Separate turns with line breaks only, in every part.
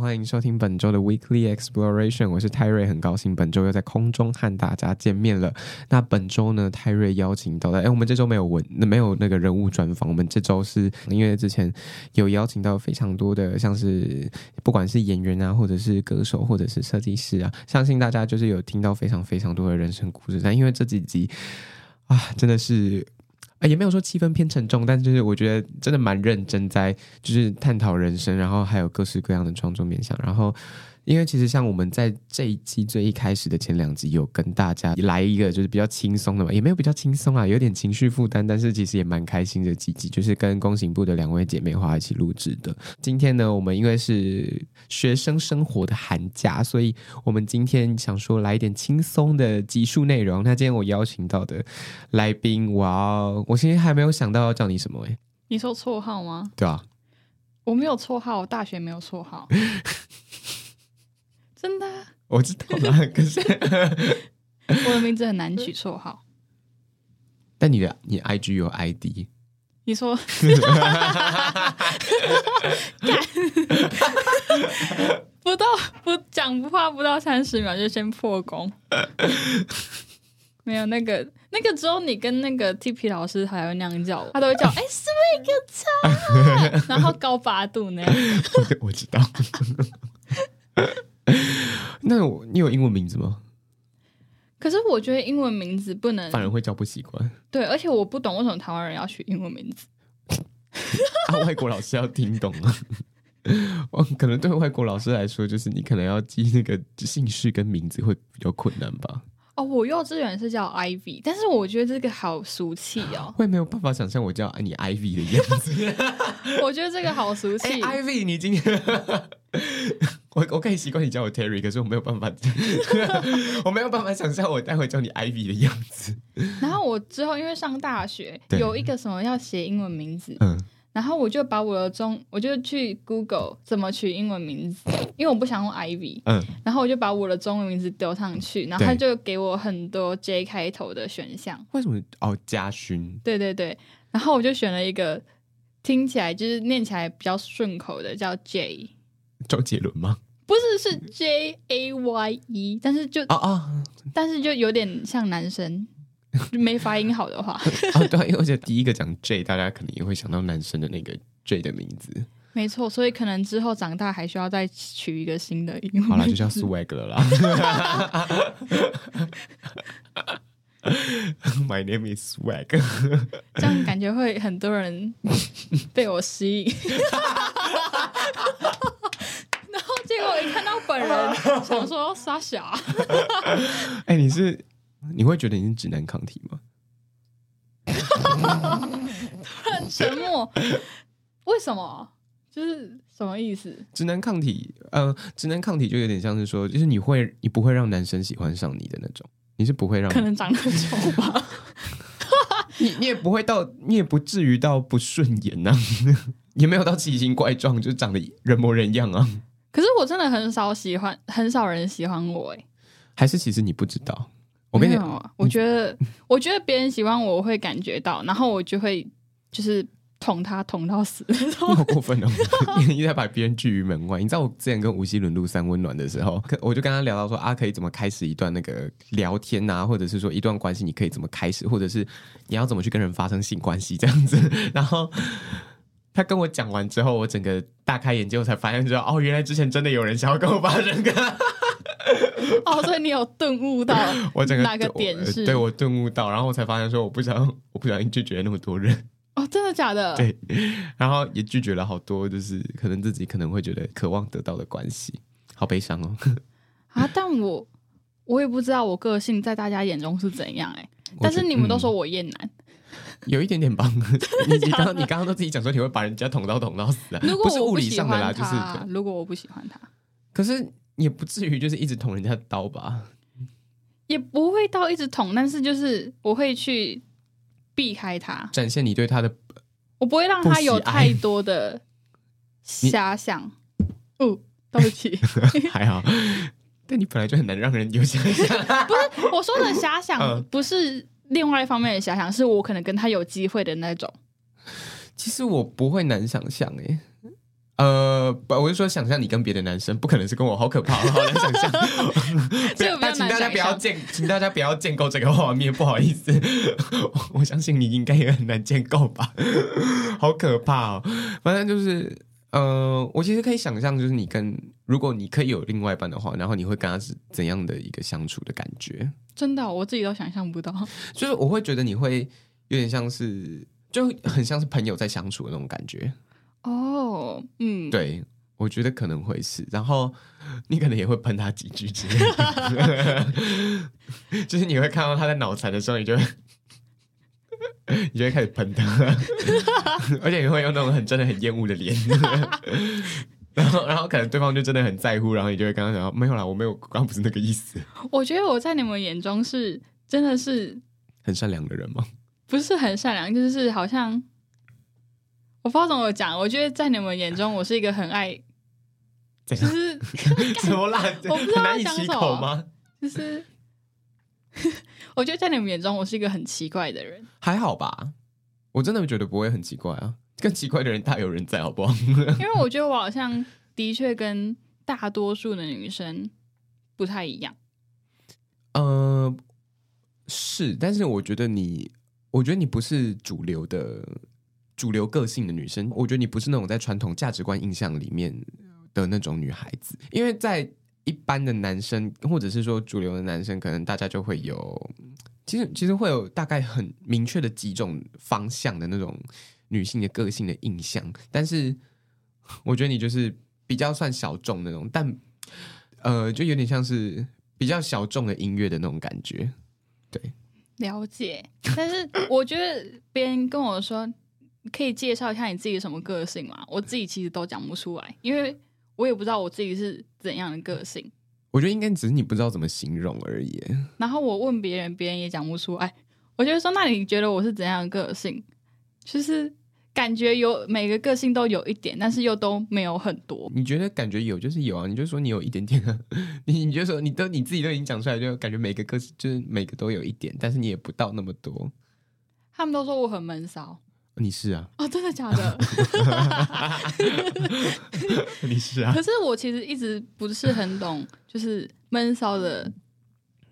欢迎收听本周的 Weekly Exploration，我是泰瑞，很高兴本周又在空中和大家见面了。那本周呢，泰瑞邀请到的，哎，我们这周没有文，没有那个人物专访，我们这周是因为之前有邀请到非常多的，像是不管是演员啊，或者是歌手，或者是设计师啊，相信大家就是有听到非常非常多的人生故事。但因为这几集啊，真的是。啊，也没有说气氛偏沉重，但就是我觉得真的蛮认真，在就是探讨人生，然后还有各式各样的创作面向，然后。因为其实像我们在这一季最一开始的前两集有跟大家来一个就是比较轻松的嘛，也没有比较轻松啊，有点情绪负担，但是其实也蛮开心的几集，就是跟工行部的两位姐妹花一起录制的。今天呢，我们因为是学生生活的寒假，所以我们今天想说来一点轻松的集数内容。那今天我邀请到的来宾，哇哦，我今天还没有想到要叫你什么哎，
你说绰号吗？
对啊，
我没有绰号，我大学没有绰号。真的，
我知道啦。可是
我的名字很难取绰号。
但你的你 IG 有 ID？
你说，不到不讲不话不到三十秒就先破功。没有那个那个只有你跟那个 TP 老师还会那样叫我，他都会叫 哎，是不是一个菜？然后高八度那样。
我知道。那我你有英文名字吗？
可是我觉得英文名字不能，
反而会叫不习惯。
对，而且我不懂为什么台湾人要取英文名字。
啊，外国老师要听懂啊。可能对外国老师来说，就是你可能要记那个姓氏跟名字会比较困难吧。
哦，我幼稚园是叫 Ivy，但是我觉得这个好俗气哦。
会没有办法想象我叫你 Ivy 的样子。
我觉得这个好俗气。
欸，Ivy，你今天。我我可以习惯你叫我 Terry，可是我没有办法，我没有办法想象我待会叫你 Ivy 的样子。
然后我之后因为上大学有一个什么要写英文名字，
嗯，
然后我就把我的中，我就去 Google 怎么取英文名字，因为我不想用 Ivy，嗯，然后我就把我的中文名字丢上去，然后他就给我很多 J 开头的选项。
为什么？哦，嘉勋。
对对对，然后我就选了一个听起来就是念起来比较顺口的，叫 J。
周杰伦吗？
不是，是 J A Y E，但是就啊啊，但是就有点像男生，就没发音好的话。
啊，对，因为我觉得第一个讲 J，大家可能也会想到男生的那个 J 的名字。
没错，所以可能之后长大还需要再取一个新的英文。
好了，就叫 Swag 了啦。My name is Swag，
这样感觉会很多人被我吸引。结果一看到本人，想说傻小。
哎、欸，你是你会觉得你是直男抗体吗？
突然沉默，为什么？就是什么意思？
直男抗体，呃，直男抗体就有点像是说，就是你会，你不会让男生喜欢上你的那种，你是不会让，
可能长得很丑吧？
你你也不会到，你也不至于到不顺眼呐、啊，也没有到奇形怪状，就长得人模人样啊。
可是我真的很少喜欢，很少人喜欢我哎。
还是其实你不知道？我跟你讲，
啊，我觉得，我觉得别人喜欢我，我会感觉到，然后我就会就是捅他捅到死。你
好过分哦！你在把别人拒于门外。你知道我之前跟吴希伦录三温暖的时候，我就跟他聊到说啊，可以怎么开始一段那个聊天啊，或者是说一段关系，你可以怎么开始，或者是你要怎么去跟人发生性关系这样子，然后。他跟我讲完之后，我整个大开眼界，我才发现，说哦，原来之前真的有人想要跟我发生个。
哦，所以你有顿悟到我整个哪个点是？
对，我顿悟到，然后我才发现说，我不想，我不小心拒绝了那么多人。
哦，真的假的？
对，然后也拒绝了好多，就是可能自己可能会觉得渴望得到的关系，好悲伤哦。
啊，但我我也不知道我个性在大家眼中是怎样哎、欸。但是你们都说我厌男，
有一点点帮。你你刚你刚刚都自己讲说你会把人家捅刀捅到死啊？
如果不，
不是物理上的啦，就是
如果我不喜欢他，
可是也不至于就是一直捅人家刀吧？
也不会到一直捅，但是就是我会去避开他，
展现你对他的，
我不会让他有太多的遐想。哦，对不起，
还好。但你本来就很难让人有遐想，
不是我说的遐想，不是另外一方面的遐想，是我可能跟他有机会的那种。
其实我不会难想象诶，呃，不，我是说想象你跟别的男生，不可能是跟我，好可怕，好难想象。那请大家不要建，请大家不要建构这个画面，不好意思，我相信你应该也很难建构吧，好可怕哦，反正就是。呃，我其实可以想象，就是你跟如果你可以有另外一半的话，然后你会跟他是怎样的一个相处的感觉？
真的，我自己都想象不到。
就是我会觉得你会有点像是，就很像是朋友在相处的那种感觉。
哦，嗯，
对，我觉得可能会是。然后你可能也会喷他几句之类的，就是你会看到他在脑残的时候，你就会。你就会开始喷他，而且你会用那种很真的很厌恶的脸，然后然后可能对方就真的很在乎，然后你就会跟他讲没有啦，我没有，刚刚不是那个意思。
我觉得我在你们眼中是真的是
很善良的人吗？
不是很善良，就是好像我不知道怎么讲。我觉得在你们眼中，我是一个很爱，就是
什么啦？我不知道难以启口吗？
就是。我觉得在你们眼中，我是一个很奇怪的人。
还好吧，我真的觉得不会很奇怪啊。更奇怪的人大有人在，好不好？
因为我觉得我好像的确跟大多数的女生不太一样。
呃，是，但是我觉得你，我觉得你不是主流的主流个性的女生。我觉得你不是那种在传统价值观印象里面的那种女孩子，因为在。一般的男生，或者是说主流的男生，可能大家就会有，其实其实会有大概很明确的几种方向的那种女性的个性的印象。但是我觉得你就是比较算小众那种，但呃，就有点像是比较小众的音乐的那种感觉。对，
了解。但是我觉得别人跟我说，可以介绍一下你自己什么个性吗？我自己其实都讲不出来，因为。我也不知道我自己是怎样的个性，
我觉得应该只是你不知道怎么形容而已。
然后我问别人，别人也讲不出来。我就说，那你觉得我是怎样的个性？就是感觉有每个个性都有一点，但是又都没有很多。
你觉得感觉有就是有啊？你就说你有一点点啊？你你就说你都你自己都已经讲出来，就感觉每个个性就是每个都有一点，但是你也不到那么多。
他们都说我很闷骚。
你是啊？
哦，真的假的？
你是啊？
可是我其实一直不是很懂，就是闷骚的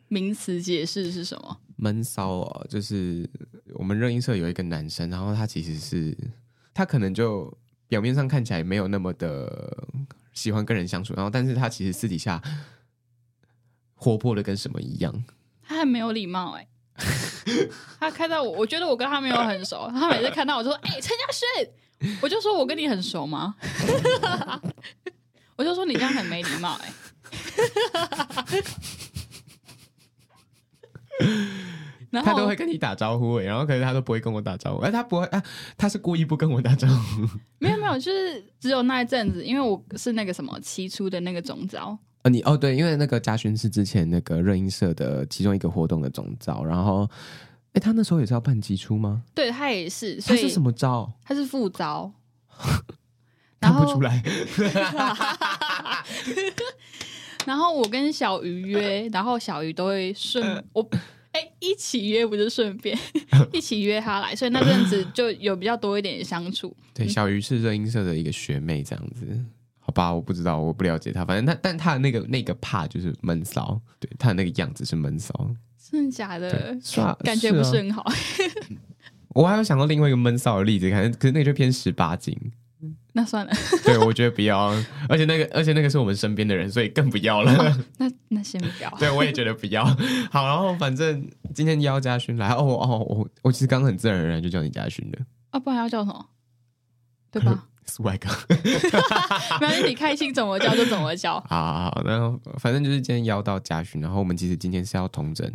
名词解释是什么？
闷骚哦，就是我们热音社有一个男生，然后他其实是他可能就表面上看起来没有那么的喜欢跟人相处，然后但是他其实私底下活泼的跟什么一样？
他很没有礼貌哎、欸。他看到我，我觉得我跟他没有很熟。他每次看到我就说：“哎、欸，陈嘉轩。”我就说：“我跟你很熟吗？” 我就说：“你这样很没礼貌。”哎，
然后他都会跟你打招呼，哎，然后可是他都不会跟我打招呼。哎，他不会啊，他是故意不跟我打招呼。
没有没有，就是只有那一阵子，因为我是那个什么期初的那个总召。
呃，你哦对，因为那个嘉勋是之前那个热音社的其中一个活动的总召，然后，哎，他那时候也是要办季初吗？
对，他也是，
他是什么招？
他是副招，
看不出来。
然后我跟小鱼约，然后小鱼都会顺我，哎，一起约不是顺便 一起约他来，所以那阵子就有比较多一点相处。
对，小鱼是热音社的一个学妹，这样子。好吧，我不知道，我不了解他。反正他，但他的那个那个怕就是闷骚，对，他的那个样子是闷骚。
真的假的？
是啊，
感觉不是很好。
啊、我还有想到另外一个闷骚的例子，可能可是那个就偏十八禁。
那算了。
对，我觉得不要。而且那个，而且那个是我们身边的人，所以更不要了。哦、
那那先不要。
对，我也觉得不要。好，然后反正今天邀嘉勋来。哦哦，我我其实刚刚很自然而然就叫你嘉勋了。
啊，不然要叫什么？对吧？
Swag。
反正你开心怎么叫就怎么叫。
好 好好，然后反正就是今天邀到嘉勋，然后我们其实今天是要同整，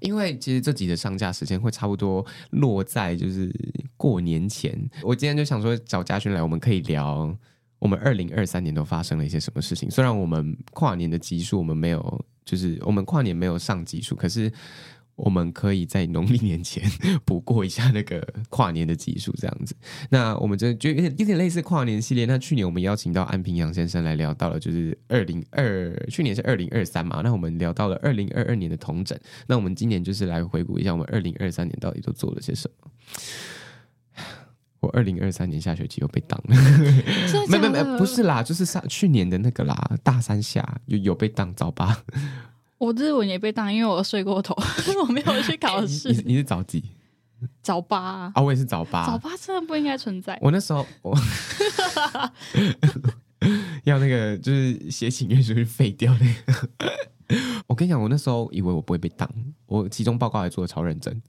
因为其实这集的上架时间会差不多落在就是过年前。我今天就想说找嘉勋来，我们可以聊我们二零二三年都发生了一些什么事情。虽然我们跨年的集数我们没有，就是我们跨年没有上集数，可是。我们可以在农历年前 补过一下那个跨年的集数，这样子。那我们这就有点有点类似跨年系列。那去年我们邀请到安平洋先生来聊到了，就是二零二去年是二零二三嘛。那我们聊到了二零二二年的同整。那我们今年就是来回顾一下我们二零二三年到底都做了些什么。我二零二三年下学期又被当了，没没没，不是啦，就是上去年的那个啦，大三下有有被当，早八。
我日文也被当，因为我睡过头，我没有去考试。
你你是早几？
早八啊！
啊，我也是早八。
早八真的不应该存在。
我那时候我 要那个就是写请愿书废掉那个。我跟你讲，我那时候以为我不会被当，我期中报告还做的超认真。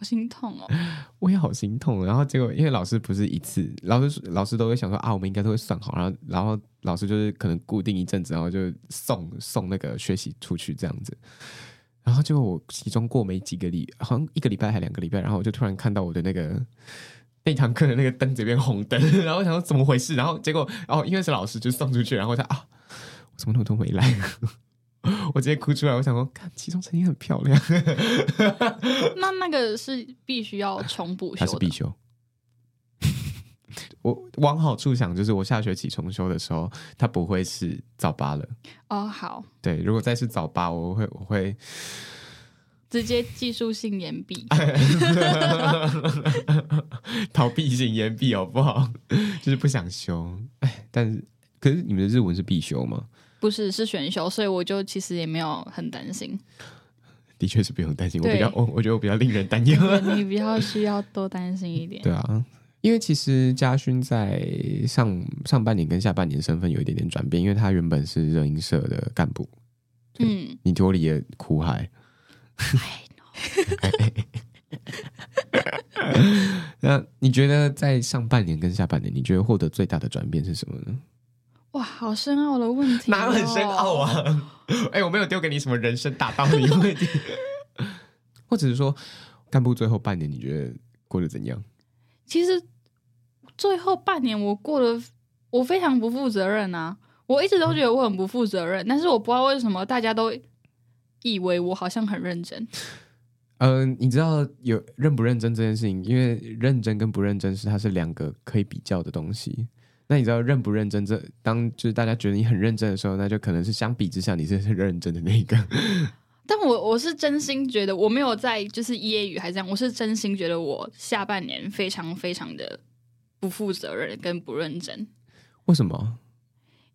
好心痛哦！
我也好心痛。然后结果，因为老师不是一次，老师老师都会想说啊，我们应该都会算好。然后，然后老师就是可能固定一阵子，然后就送送那个学习出去这样子。然后结果我期中过没几个礼，好像一个礼拜还两个礼拜，然后我就突然看到我的那个那堂课的那个灯这边红灯，然后想说怎么回事？然后结果然哦，因为是老师就送出去，然后他啊，我怎么那么多没来？我直接哭出来，我想说，看其中曾经很漂亮。
那那个是必须要重补修的，
还是必修？我往好处想，就是我下学期重修的时候，它不会是早八了。
哦，好。
对，如果再是早八，我会我会
直接技术性延毕，
逃避性延毕，好不好？就是不想修。哎，但是可是你们的日文是必修吗？
不是，是选修，所以我就其实也没有很担心。
的确是不用担心，我比较，我我觉得我比较令人担忧。
你比较需要多担心一点。
对啊，因为其实嘉勋在上上半年跟下半年身份有一点点转变，因为他原本是热音社的干部。嗯，你脱离了苦海。那你觉得在上半年跟下半年，你觉得获得最大的转变是什么呢？
哇，好深奥的问题，哦，
哪有很深奥啊？哎、欸，我没有丢给你什么人生大道理问题，或者是说，干部最后半年你觉得过得怎样？
其实最后半年我过得我非常不负责任啊！我一直都觉得我很不负责任，嗯、但是我不知道为什么大家都以为我好像很认真。
嗯、呃，你知道有认不认真这件事情，因为认真跟不认真是它是两个可以比较的东西。那你知道认不认真？这当就是大家觉得你很认真的时候，那就可能是相比之下你是很认真的那一个。
但我我是真心觉得我没有在就是揶揄还是这样，我是真心觉得我下半年非常非常的不负责任跟不认真。
为什么？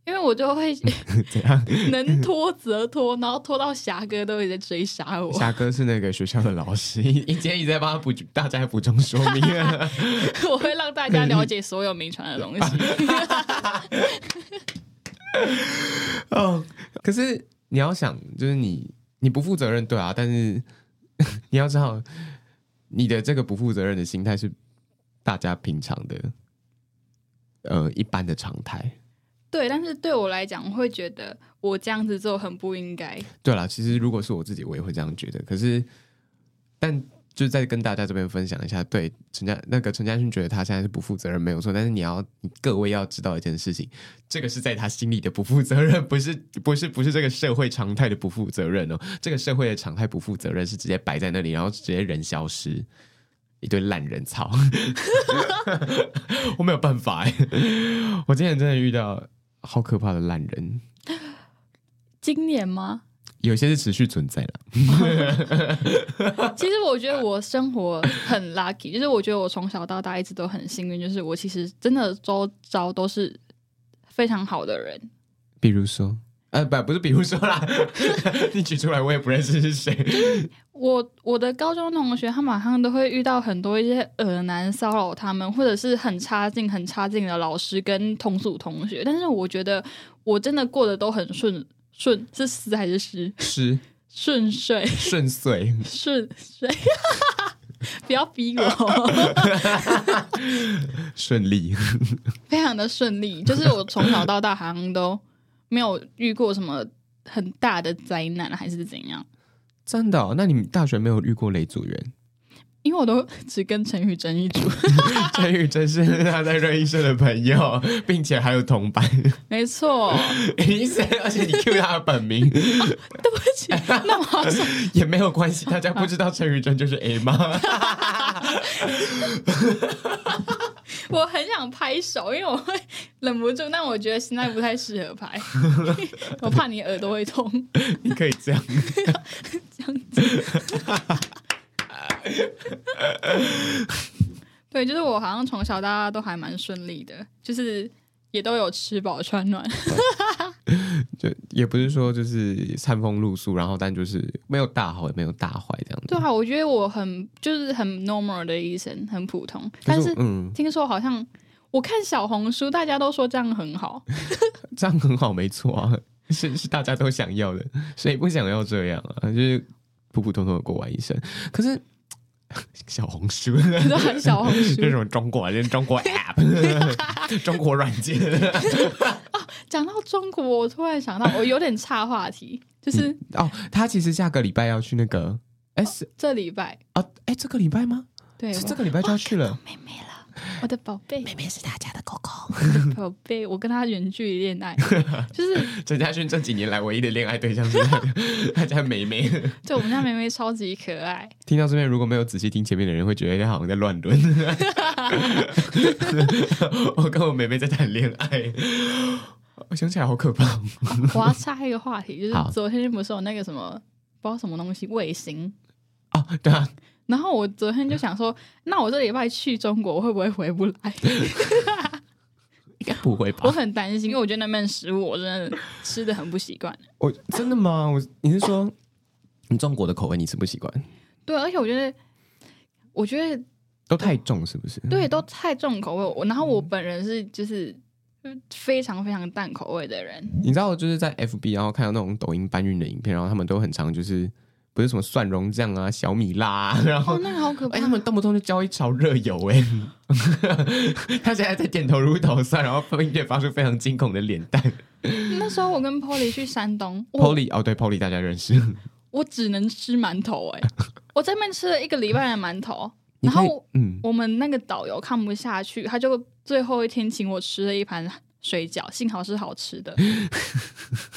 因为我就会 怎样 能拖则拖，然后拖到霞哥都一直在追杀我。
霞哥是那个学校的老师，你今天一直在帮他补，大家补充说明。
我会让大家了解所有名传的东西。
哦，可是你要想，就是你你不负责任，对啊，但是你要知道，你的这个不负责任的心态是大家平常的，呃，一般的常态。
对，但是对我来讲，我会觉得我这样子做很不应该。
对啦，其实如果是我自己，我也会这样觉得。可是，但就再跟大家这边分享一下，对陈家那个陈家勋觉得他现在是不负责任没有错，但是你要你各位要知道一件事情，这个是在他心里的不负责任，不是不是不是这个社会常态的不负责任哦。这个社会的常态不负责任是直接摆在那里，然后直接人消失，一堆烂人草。我没有办法哎，我今天真的遇到。好可怕的烂人！
今年吗？
有些是持续存在的。
其实我觉得我生活很 lucky，就是我觉得我从小到大一直都很幸运，就是我其实真的周遭都是非常好的人。
比如说。呃，不，不是，比如说啦，你举出来，我也不认识是谁。
我我的高中同学，他马上都会遇到很多一些恶男骚扰他们，或者是很差劲、很差劲的老师跟同组同学。但是我觉得我真的过得都很顺顺，是丝还是湿？
湿，
顺遂，
顺遂，
顺遂。不要逼我，
顺利，
非常的顺利。就是我从小到大好像都没有遇过什么很大的灾难，还是怎样？
真的、哦？那你大学没有遇过雷组员？
因为我都只跟陈宇珍一组，
陈宇珍是他在热音社的朋友，并且还有同班。
没错，
而且你 Q 他的本名，
对不起，那我
也没有关系，大家不知道陈宇珍就是 A 吗？
我很想拍手，因为我会忍不住，但我觉得现在不太适合拍，我怕你耳朵会痛。
你可以这样，
这样子。对，就是我好像从小到大都还蛮顺利的，就是也都有吃饱穿暖，
就也不是说就是餐风露宿，然后但就是没有大好也没有大坏这样子。
对啊，我觉得我很就是很 normal 的医生，很普通。但是嗯，听说好像我看小红书，大家都说这样很好，
这样很好，没错啊，是是大家都想要的，谁不想要这样啊？就是普普通通的过完一生，可是。小红书，
很小红书，
这是什么中国，人中国 app，中国软件。
哦，讲到中国，我突然想到，我有点岔话题，就是、
嗯、哦，他其实下个礼拜要去那个，哎、哦，是
这礼拜
啊，哎、哦，这个礼拜吗？
对，
是这个礼拜就要去了。
妹妹了。我的宝贝，
妹妹是他家的狗狗。
宝贝，我跟他远距离恋爱，就是
陈嘉勋这几年来唯一的恋爱对象是他，他家妹妹。
对，我们家妹妹超级可爱。
听到这边，如果没有仔细听前面的人，会觉得他好像在乱伦。我跟我妹妹在谈恋爱，我想起来好可怕。
我要插一个话题，就是昨天不是有那个什么，不知道什么东西卫星
哦，对啊。
然后我昨天就想说，那我这礼拜去中国我会不会回不来？
应 该不会吧。
我很担心，因为我觉得那边食物我真的吃的很不习惯。
我真的吗？我你是说你中国的口味你吃不习惯？
对，而且我觉得，我觉得
都太重，是不是？
对，都太重口味。我然后我本人是就是非常非常淡口味的人。
你知道，我就是在 FB 然后看到那种抖音搬运的影片，然后他们都很常就是。不是什么蒜蓉酱啊、小米辣、啊，然后、
哦、那个好可怕！
哎，他们动不动就浇一勺热油，哎，他现在在点头如捣蒜，然后并且发出非常惊恐的脸蛋。
那时候我跟 Polly 去山东
，Polly 哦，对，Polly 大家认识。
我只能吃馒头，哎，我在那边吃了一个礼拜的馒头，然后嗯，我们那个导游看不下去，他就最后一天请我吃了一盘。水饺幸好是好吃的。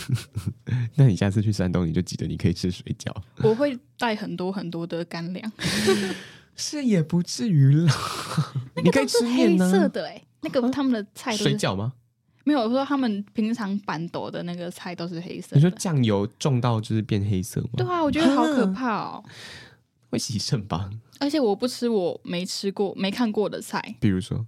那你下次去山东，你就记得你可以吃水饺。
我会带很多很多的干粮。
是也不至于了。
那个都是黑色的哎、欸，那个他们的菜都是
水饺吗？
没有，我说他们平常板斗的那个菜都是黑色。
你说酱油重到就是变黑色吗？
对啊，我觉得好可怕哦。
会洗肾吧？
而且我不吃我没吃过、没看过的菜，
比如说。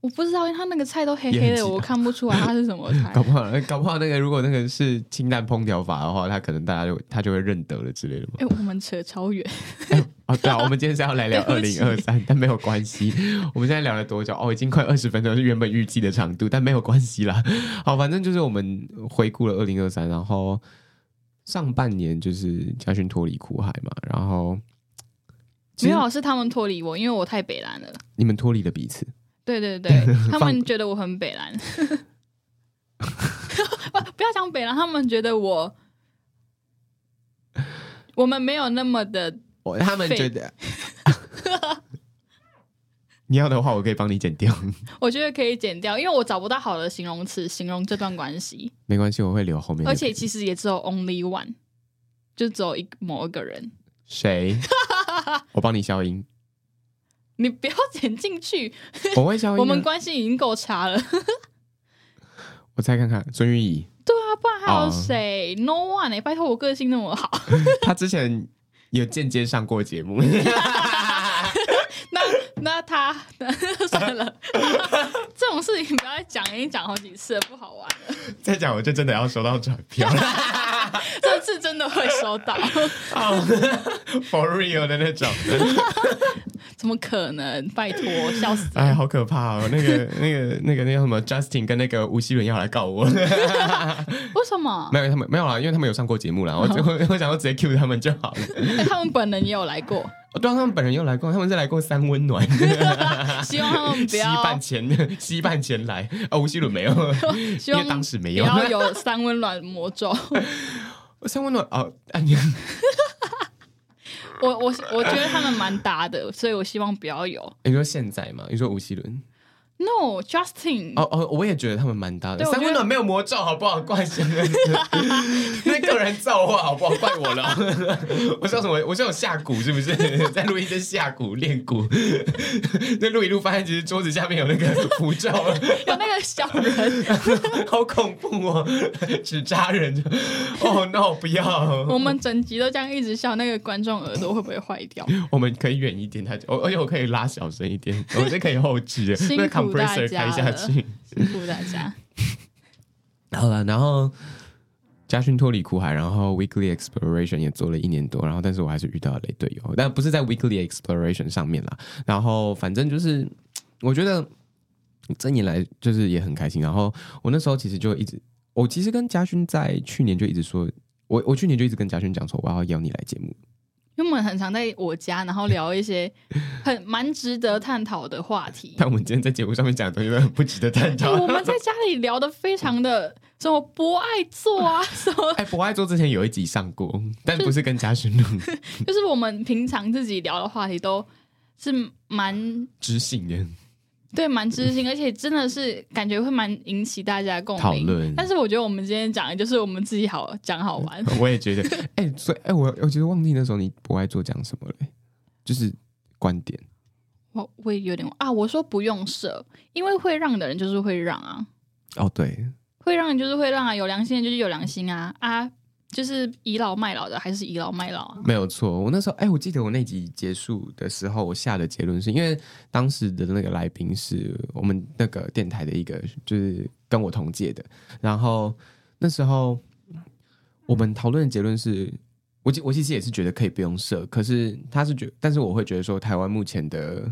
我不知道，因为他那个菜都黑黑的，我看不出来它是什么菜。
搞不好，搞不好那个如果那个是清淡烹调法的话，他可能大家就他就会认得了之类的嘛。
哎、欸，我们扯超远。
哎、哦，对啊，我们今天是要来聊 二零二三，但没有关系。我们现在聊了多久？哦，已经快二十分钟，是原本预计的长度，但没有关系啦。好，反正就是我们回顾了二零二三，然后上半年就是嘉勋脱离苦海嘛，然后
没有是他们脱离我，因为我太北蓝了。
你们脱离了彼此。
对对对，他们觉得我很北蓝，不要讲北蓝，他们觉得我，我们没有那么的，
他们觉得，你要的话，我可以帮你剪掉。
我觉得可以剪掉，因为我找不到好的形容词形容这段关系。
没关系，我会留后面。
而且其实也只有 only one，就只有一某一个人。
谁？我帮你消音。
你不要剪进去，
我会消音。
我们关系已经够差了。
我再看看，孙玉怡。
对啊，不然还有谁、哦、？No one 哎、欸，拜托我个性那么好。
他之前有间接上过节目。
那那他算了，这种事情不要再讲，已经讲好几次了，不好玩了。
再讲我就真的要收到转票了。
这次真的会收到。
For real 的那种。
怎么可能？拜托，笑死！
哎，好可怕哦！那个、那个、那个、那个什么，Justin 跟那个吴希伦要来告我。为
什么？
没有他们没有啦，因为他们有上过节目啦。我我我想要直接 cue 他们就好了。
他们本人也有来过
哦，对啊，他们本人又来过，他们是来过三温暖，
希望他们不要
西半前西半前来哦，吴希伦没有，
希望
当时没有，
不要有三温暖魔咒。
三温暖哦，啊你。
我我我觉得他们蛮搭的，所以我希望不要有。
你说现在吗？你说吴希伦
？No，Justin。
哦哦，我也觉得他们蛮搭的。三温暖没有魔咒，好不好？怪谁？那个人造化，好不好？怪我了。我叫什么？我说有下蛊是不是？在录音在下蛊练蛊。那录一录，发现其实桌子下面有那个符咒，
有那个小人，
好恐怖哦！纸扎人。哦、oh,，no，不要。
我们整集都这样一直笑，那个观众耳朵会不会坏掉？
我们可以远一点，他就，而且我可以拉小声一点，我这可以后置。
辛苦大家了，辛苦大家。
好了，然后家训脱离苦海，然后 Weekly Exploration 也做了一年多，然后但是我还是遇到了雷队友，但不是在 Weekly Exploration 上面啦。然后反正就是，我觉得这年来就是也很开心。然后我那时候其实就一直，我其实跟家勋在去年就一直说，我我去年就一直跟家训讲说，我要邀你来节目。
因为我们很常在我家，然后聊一些 很蛮值得探讨的话题。
但我们今天在节目上面讲的东西都很不值得探讨。
我们在家里聊的非常的 什么博爱座啊，什么
哎，博爱座之前有一集上过，但不是跟嘉勋录，
就是我们平常自己聊的话题都是蛮
知性的。
对，蛮知心，而且真的是感觉会蛮引起大家共鸣。
讨论。
但是我觉得我们今天讲的就是我们自己好讲好玩。
我也觉得，哎、欸，所以哎、欸，我我觉得忘记那时候你不爱做讲什么嘞，就是观点。
我我也有点啊，我说不用设，因为会让的人就是会让啊。
哦，对，
会让人就是会让啊，有良心的就是有良心啊啊。就是倚老卖老的，还是倚老卖老啊？
没有错，我那时候哎，我记得我那集结束的时候，我下的结论是因为当时的那个来宾是我们那个电台的一个，就是跟我同届的。然后那时候我们讨论的结论是，我我其实也是觉得可以不用设，可是他是觉，但是我会觉得说，台湾目前的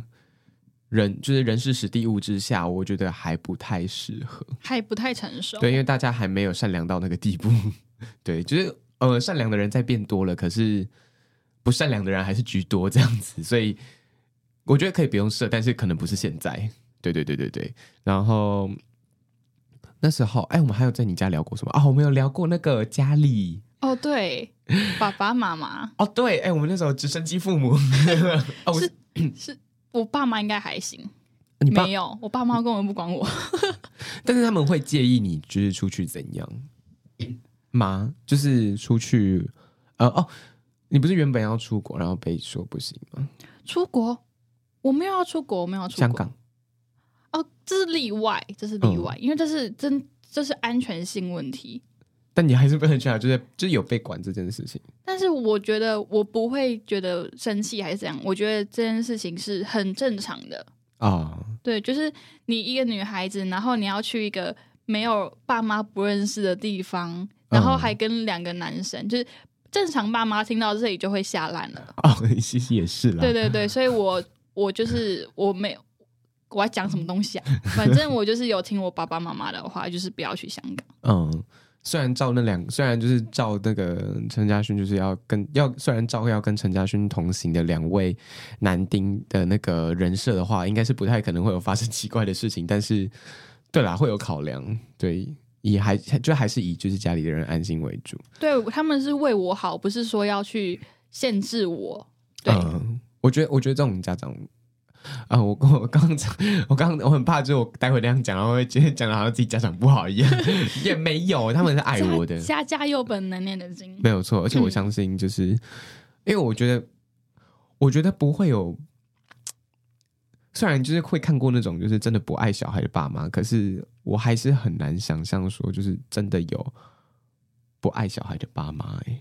人就是人事实地物之下，我觉得还不太适合，
还不太成熟。
对，因为大家还没有善良到那个地步。对，就是呃，善良的人在变多了，可是不善良的人还是居多这样子，所以我觉得可以不用设，但是可能不是现在。对对对对对。然后那时候，哎，我们还有在你家聊过什么啊？我们有聊过那个家里
哦，对，爸爸妈妈
哦，对，哎，我们那时候直升机父母
哦，是是我爸妈应该还行，你没有，我爸妈根本不管我，
但是他们会介意你就是出去怎样。吗？就是出去，呃哦，你不是原本要出国，然后被说不行吗？
出国？我没有要出国，我没有要出国。
香港？
哦，这是例外，这是例外，嗯、因为这是真，这是安全性问题。
但你还是不能去啊，就是就是有被管这件事情。
但是我觉得我不会觉得生气还是怎样，我觉得这件事情是很正常的啊。哦、对，就是你一个女孩子，然后你要去一个没有爸妈不认识的地方。然后还跟两个男生，嗯、就是正常爸妈听到这里就会吓烂了。
哦，其实也是啦。
对对对，所以我我就是我没有我要讲什么东西啊？反正我就是有听我爸爸妈妈的话，就是不要去香港。
嗯，虽然照那两，虽然就是照那个陈家勋，就是要跟要，虽然照要跟陈家勋同行的两位男丁的那个人设的话，应该是不太可能会有发生奇怪的事情。但是，对啦，会有考量，对。以还就还是以就是家里的人安心为主，
对，他们是为我好，不是说要去限制我。对，
嗯、我觉得我觉得这种家长啊，我 我刚我刚我很怕，就是我待会那样讲，然后会今天讲的好像自己家长不好一样，也没有，他们是爱我的，
家家有本难念的经，
没有错，而且我相信，就是、嗯、因为我觉得，我觉得不会有。虽然就是会看过那种就是真的不爱小孩的爸妈，可是我还是很难想象说就是真的有不爱小孩的爸妈哎，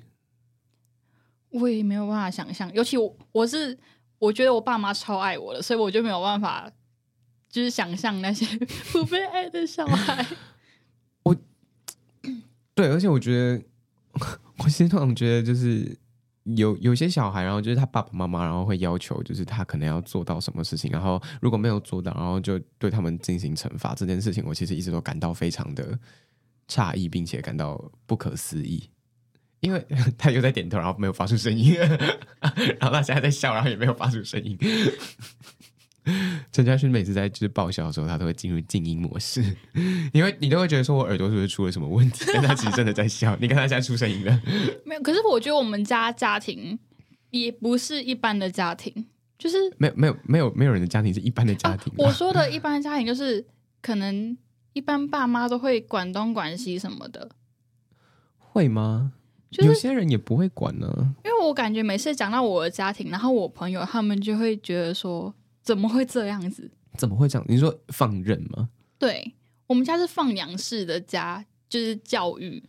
我也没有办法想象，尤其我我是我觉得我爸妈超爱我的，所以我就没有办法就是想象那些 不被爱的小孩。
我对，而且我觉得 我现在通常觉得就是。有有些小孩，然后就是他爸爸妈妈，然后会要求，就是他可能要做到什么事情，然后如果没有做到，然后就对他们进行惩罚。这件事情，我其实一直都感到非常的诧异，并且感到不可思议。因为他又在点头，然后没有发出声音，然后他现在在笑，然后也没有发出声音。陈嘉勋每次在就是爆笑的时候，他都会进入静音模式，你会你都会觉得说我耳朵是不是出了什么问题？但他其实真的在笑。你看他现在出声音了，
没有？可是我觉得我们家家庭也不是一般的家庭，就是
没有没有没有没有人的家庭是一般的家庭。
啊，我说的一般的家庭就是可能一般爸妈都会管东管西什么的，
会吗？
就是，
有些人也不会管呢，啊，
因为我感觉每次讲到我的家庭，然后我朋友他们就会觉得说。怎么会这样子？
怎么会这样？你说放任吗？
对，我们家是放养式的家，就是教育。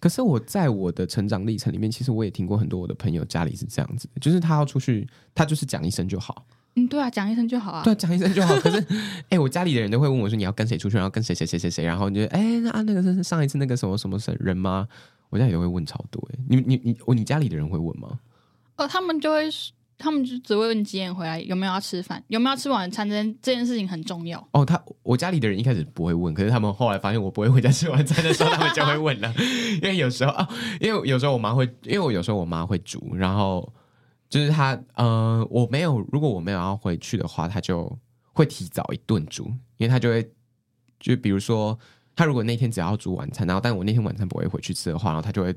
可是我在我的成长历程里面，其实我也听过很多我的朋友家里是这样子，就是他要出去，他就是讲一声就好。
嗯，对啊，讲一声就好啊。
对啊，讲一声就好。可是，哎、欸，我家里的人都会问我说：“你要跟谁出去？然后跟谁谁谁谁谁？”然后你觉得：“哎、欸，那那个是上一次那个什么什么人吗？”我家里都会问超多。哎，你你你，我你家里的人会问吗？
哦，他们就会。他们就只会问你几点回来，有没有要吃饭，有没有吃晚餐，这件这件事情很重要。
哦，他我家里的人一开始不会问，可是他们后来发现我不会回家吃晚餐的时候，他们就会问了。因为有时候啊，因为有时候我妈会，因为我有时候我妈会煮，然后就是她呃，我没有，如果我没有要回去的话，她就会提早一顿煮，因为她就会就比如说，她如果那天只要煮晚餐，然后但我那天晚餐不会回去吃的话，然后她就会。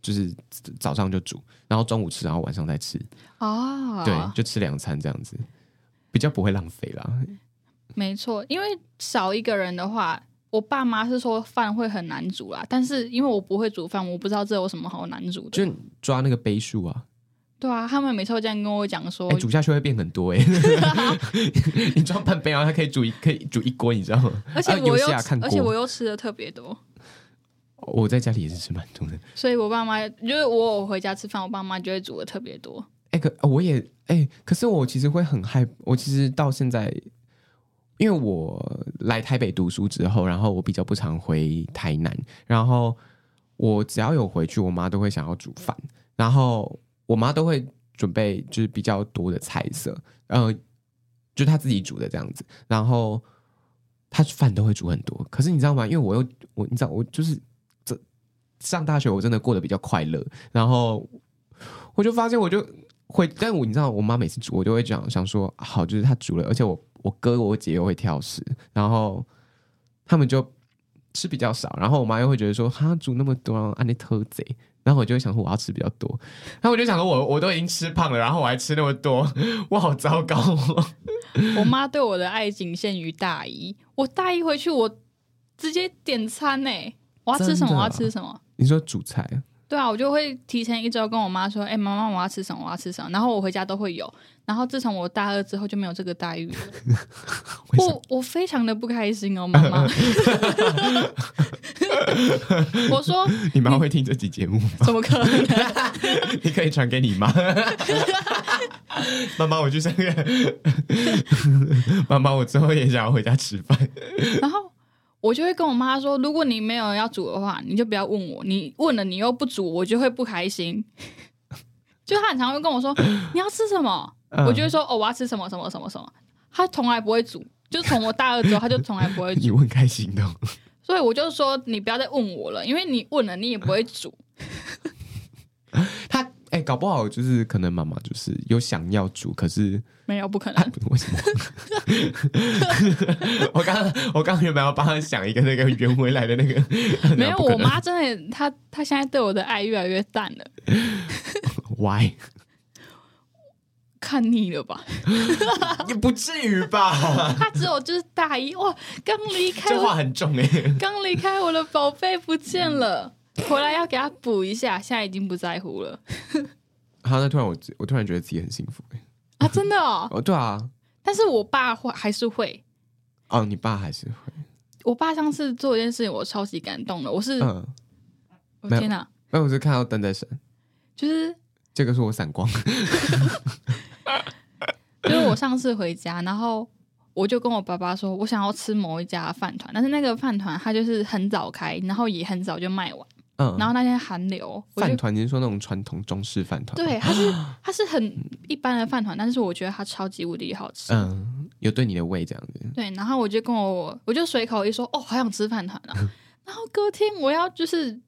就是早上就煮，然后中午吃，然后晚上再吃。
哦，
对，就吃两餐这样子，比较不会浪费啦。
没错，因为少一个人的话，我爸妈是说饭会很难煮啦。但是因为我不会煮饭，我不知道这有什么好难煮的。
就抓那个杯数啊。
对啊，他们每次都这样跟我讲说，
欸、煮下去会变很多哎、欸。你装半杯，然后它可以煮一可以煮一锅，你知道吗？
而且我又、啊、而且我又吃的特别多。
我在家里也是吃蛮多的，
所以我爸妈就是我回家吃饭，我爸妈就会煮的特别多。
哎、欸，可我也哎、欸，可是我其实会很害，我其实到现在，因为我来台北读书之后，然后我比较不常回台南，然后我只要有回去，我妈都会想要煮饭，然后我妈都会准备就是比较多的菜色，呃，就她自己煮的这样子，然后她饭都会煮很多。可是你知道吗？因为我又我你知道我就是。上大学我真的过得比较快乐，然后我就发现我就会，但我你知道，我妈每次煮，我就会讲想说好，就是她煮了，而且我我哥我姐又会挑食，然后他们就吃比较少，然后我妈又会觉得说她煮那么多，啊那偷贼，然后我就会想说我要吃比较多，然后我就想说我我都已经吃胖了，然后我还吃那么多，我好糟糕哦。
我妈对我的爱仅限于大一，我大一回去我直接点餐呢，我要吃什么？我要吃什么？
你说主菜啊？
对啊，我就会提前一周跟我妈说：“哎、欸，妈妈，我要吃什么？我要吃什么？”然后我回家都会有。然后自从我大二之后就没有这个待遇了。我我非常的不开心哦，妈妈。我说
你妈会听这集节目吗？
怎么可能？
你可以传给你妈。妈妈，我去上个。妈妈，我之后也想要回家吃饭。
然后。我就会跟我妈说，如果你没有要煮的话，你就不要问我。你问了，你又不煮，我就会不开心。就她很常会跟我说，你要吃什么？嗯、我就会说，哦，我要吃什么什么什么什么。她从来不会煮，就从我大二之后，他就从来不会煮。
你问开心的，
所以我就说，你不要再问我了，因为你问了，你也不会煮。
他。哎、欸，搞不好就是可能妈妈就是有想要煮，可是
没有，不可能。啊、
为什么？我刚刚我刚刚有没有帮他想一个那个圆回来的那个？
没有，我妈真的，她她现在对我的爱越来越淡了。
Why？
看腻了吧？
也不至于吧？
她只有就是大一哇，刚离开，
这话很重哎、欸，
刚离开我的宝贝不见了。回来要给他补一下，现在已经不在乎了。
好，那突然我我突然觉得自己很幸福哎
啊，真的哦，
哦对啊，
但是我爸会还是会
哦，你爸还是会。
我爸上次做一件事情，我超级感动的。我是嗯，我天哪，
那我是看到灯在闪，
就是
这个是我闪光，
就是我上次回家，然后我就跟我爸爸说，我想要吃某一家饭团，但是那个饭团它就是很早开，然后也很早就卖完。嗯，然后那天韩流，
饭团，你是说那种传统中式饭团？
对，它是 它是很一般的饭团，但是我觉得它超级无敌好吃。
嗯，有对你的胃这样子。
对，然后我就跟我我就随口一说，哦，好想吃饭团啊。然后隔天我要就是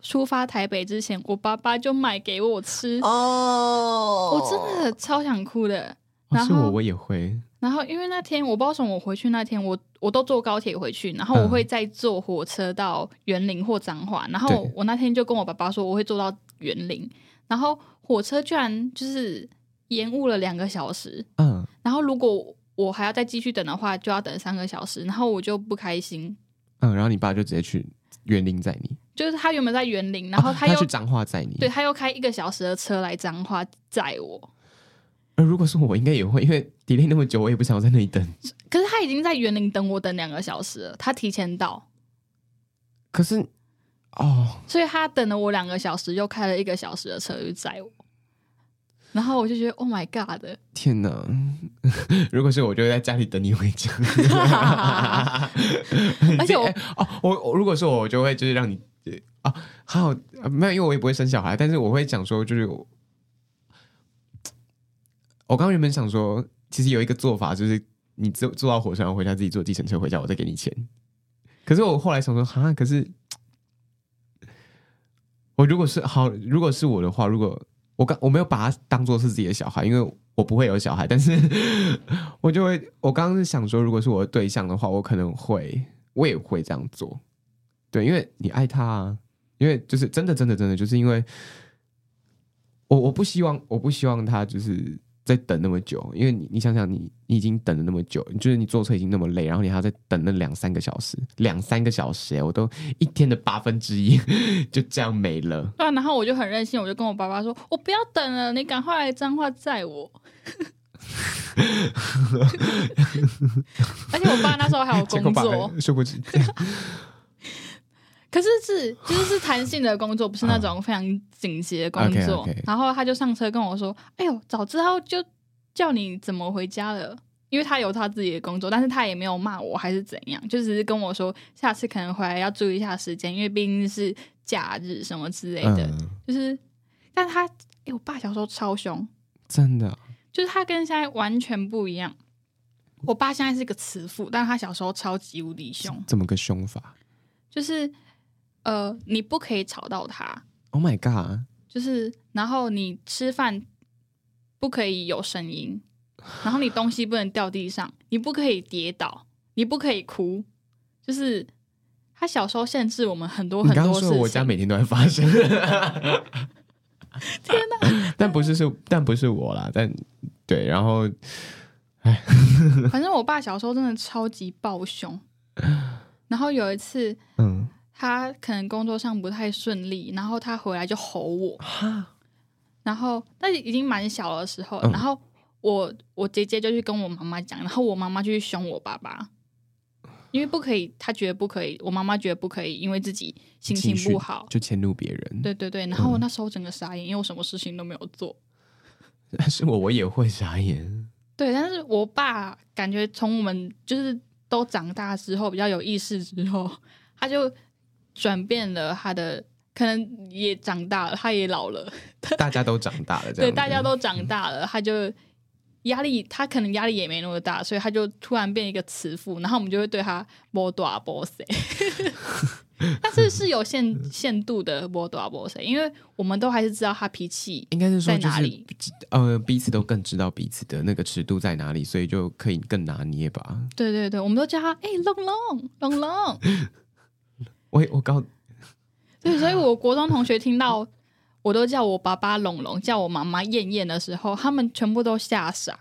出发台北之前，我爸爸就买给我吃。
哦，
我真的超想哭的。然后
是我我也会。
然后因为那天我不知道为什么我回去那天我我都坐高铁回去，然后我会再坐火车到园林或彰化。然后我那天就跟我爸爸说我会坐到园林，然后火车居然就是延误了两个小时。
嗯，
然后如果我还要再继续等的话，就要等三个小时。然后我就不开心。
嗯，然后你爸就直接去园林载你，
就是他原本在园林，然后他又、
彰化载你，
对，他又开一个小时的车来彰化载我。
而如果是我，应该也会，因为 delay 那么久，我也不想要在那里等。
可是他已经在园林等我等两个小时了，他提前到。
可是，哦，
所以他等了我两个小时，又开了一个小时的车去载我。然后我就觉得，Oh my God 的
天哪！如果是我，就会在家里等你回家。
而且我
哦，我我如果是我，我就会就是让你啊，还好没有，因为我也不会生小孩，但是我会讲说，就是我。刚原本想说，其实有一个做法，就是你坐坐到火车上回家，自己坐计程车回家，我再给你钱。可是我后来想说，哈，可是我如果是好，如果是我的话，如果我刚我没有把他当做是自己的小孩，因为我不会有小孩，但是我就会，我刚刚是想说，如果是我的对象的话，我可能会，我也会这样做。对，因为你爱他啊，因为就是真的，真的，真的，就是因为我我不希望，我不希望他就是。在等那么久，因为你你想想你，你你已经等了那么久，就是你坐车已经那么累，然后你还要再等那两三个小时，两三个小时，欸，我都一天的八分之一 就这样没了。
对啊，然后我就很任性，我就跟我爸爸说：“我不要等了，你赶快来彰化载我。”而且我爸那时候还有工作，
说不清。
可是是就是是弹性的工作，不是那种非常紧急的工作。
Oh, okay, okay.
然后他就上车跟我说：“哎呦，早知道就叫你怎么回家了。”因为他有他自己的工作，但是他也没有骂我还是怎样，就只是跟我说下次可能回来要注意一下时间，因为毕竟是假日什么之类的。嗯、就是，但他哎，我爸小时候超凶，
真的，
就是他跟现在完全不一样。我爸现在是个慈父，但他小时候超级无敌凶。
怎么个凶法？
就是。呃，你不可以吵到他。
Oh my god！
就是，然后你吃饭不可以有声音，然后你东西不能掉地上，你不可以跌倒，你不可以哭。就是他小时候限制我们很多很多事情。
说我家每天都在发生。
天哪！
但不是是，但不是我啦。但对，然后，哎，
反正我爸小时候真的超级暴凶。然后有一次，嗯。他可能工作上不太顺利，然后他回来就吼我，然后但是已经蛮小的时候，然后我我姐姐就去跟我妈妈讲，然后我妈妈就去凶我爸爸，因为不可以，他觉得不可以，我妈妈觉得不可以，因为自己心情不好
就迁怒别人，
对对对，然后我那时候整个傻眼，因为我什么事情都没有做，
但 是我我也会傻眼，
对，但是我爸感觉从我们就是都长大之后比较有意识之后，他就。转变了他的，可能也长大了，他也老了，
大家都长大了，
对，大家都长大了，他就压力，他可能压力也没那么大，所以他就突然变一个慈父，然后我们就会对他波多波塞，但是是有限限度的波多波塞，因为我们都还是知道他脾气
应该是说在哪里，呃，彼此都更知道彼此的那个尺度在哪里，所以就可以更拿捏吧。
对对对，我们都叫他哎，龙龙龙龙。
我我告，
对，所以我国中同学听到我都叫我爸爸龙龙，叫我妈妈燕燕的时候，他们全部都吓傻，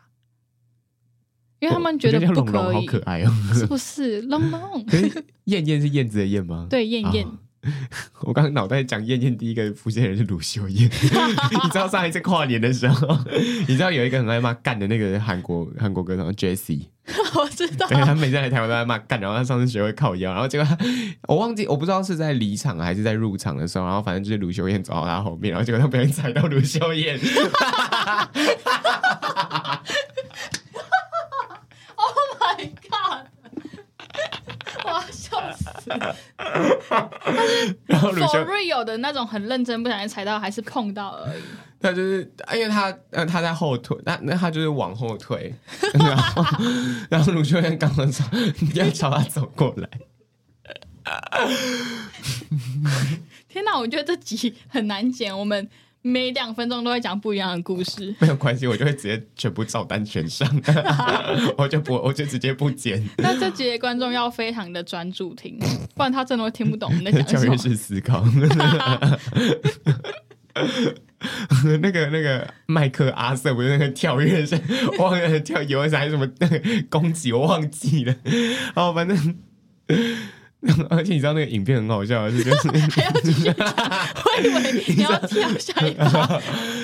因为他们觉得不可以，
龙龙好可爱哦，
是不是龙龙？
燕燕是燕子的燕吗？
对，燕燕。哦
我刚刚脑袋讲燕燕，第一个浮现的人是卢秀燕。你知道上一次跨年的时候，你知道有一个很爱骂干的那个韩国韩国歌手 Jessie，
我知道，
对，他每次来台湾都在骂干，然后他上次学会靠腰，然后结果他我忘记我不知道是在离场还是在入场的时候，然后反正就是卢秀燕走到他后面，然后结果他不小心踩到卢秀燕。然后鲁修
瑞有的那种很认真，不小心踩到还是碰到而已。
他就是，因为他呃他在后退，那那他就是往后退，然后然后鲁修元刚刚朝要朝他走过来。
天哪，我觉得这集很难剪，我们每两分钟都会讲不一样的故事。
没有关系，我就会直接全部照单全上，我就不，我就直接不剪。
那这集的观众要非常的专注听，不然他真的会听不懂我们在讲什么。
跳跃式思考。那个那个麦克阿瑟不是那个跳跃是忘了跳游还是什么那个攻击我忘记了，哦，反正。而且你知道那个影片很好笑，是就是还
要继续讲，我以为你要跳下一趴。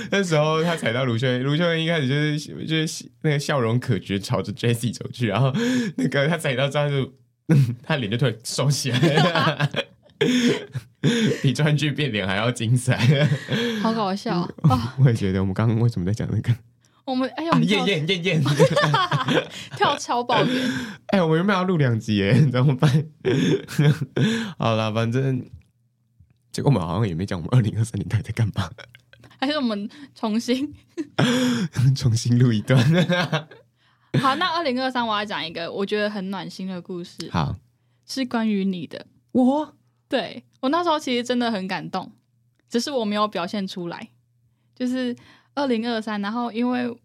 那时候他踩到卢秀燕，卢秀燕一开始就是就是那个笑容可掬，朝着 Jessie 走去，然后那个他踩到之后就，他脸就突然收起来了，比川剧变脸还要精彩，
好搞笑啊！
我也觉得，我们刚刚为什么在讲那个？
我们哎呀，燕燕燕燕 跳超爆远！
哎，我原本要录两集耶，怎么办？好了，反正结果我们好像也没讲我们二零二三年到底在干嘛，
还是我们重新
重新录一段？
好，那二零二三我要讲一个我觉得很暖心的故事。
好，
是关于你的。
我
对我那时候其实真的很感动，只是我没有表现出来，就是。二零二三，然后因为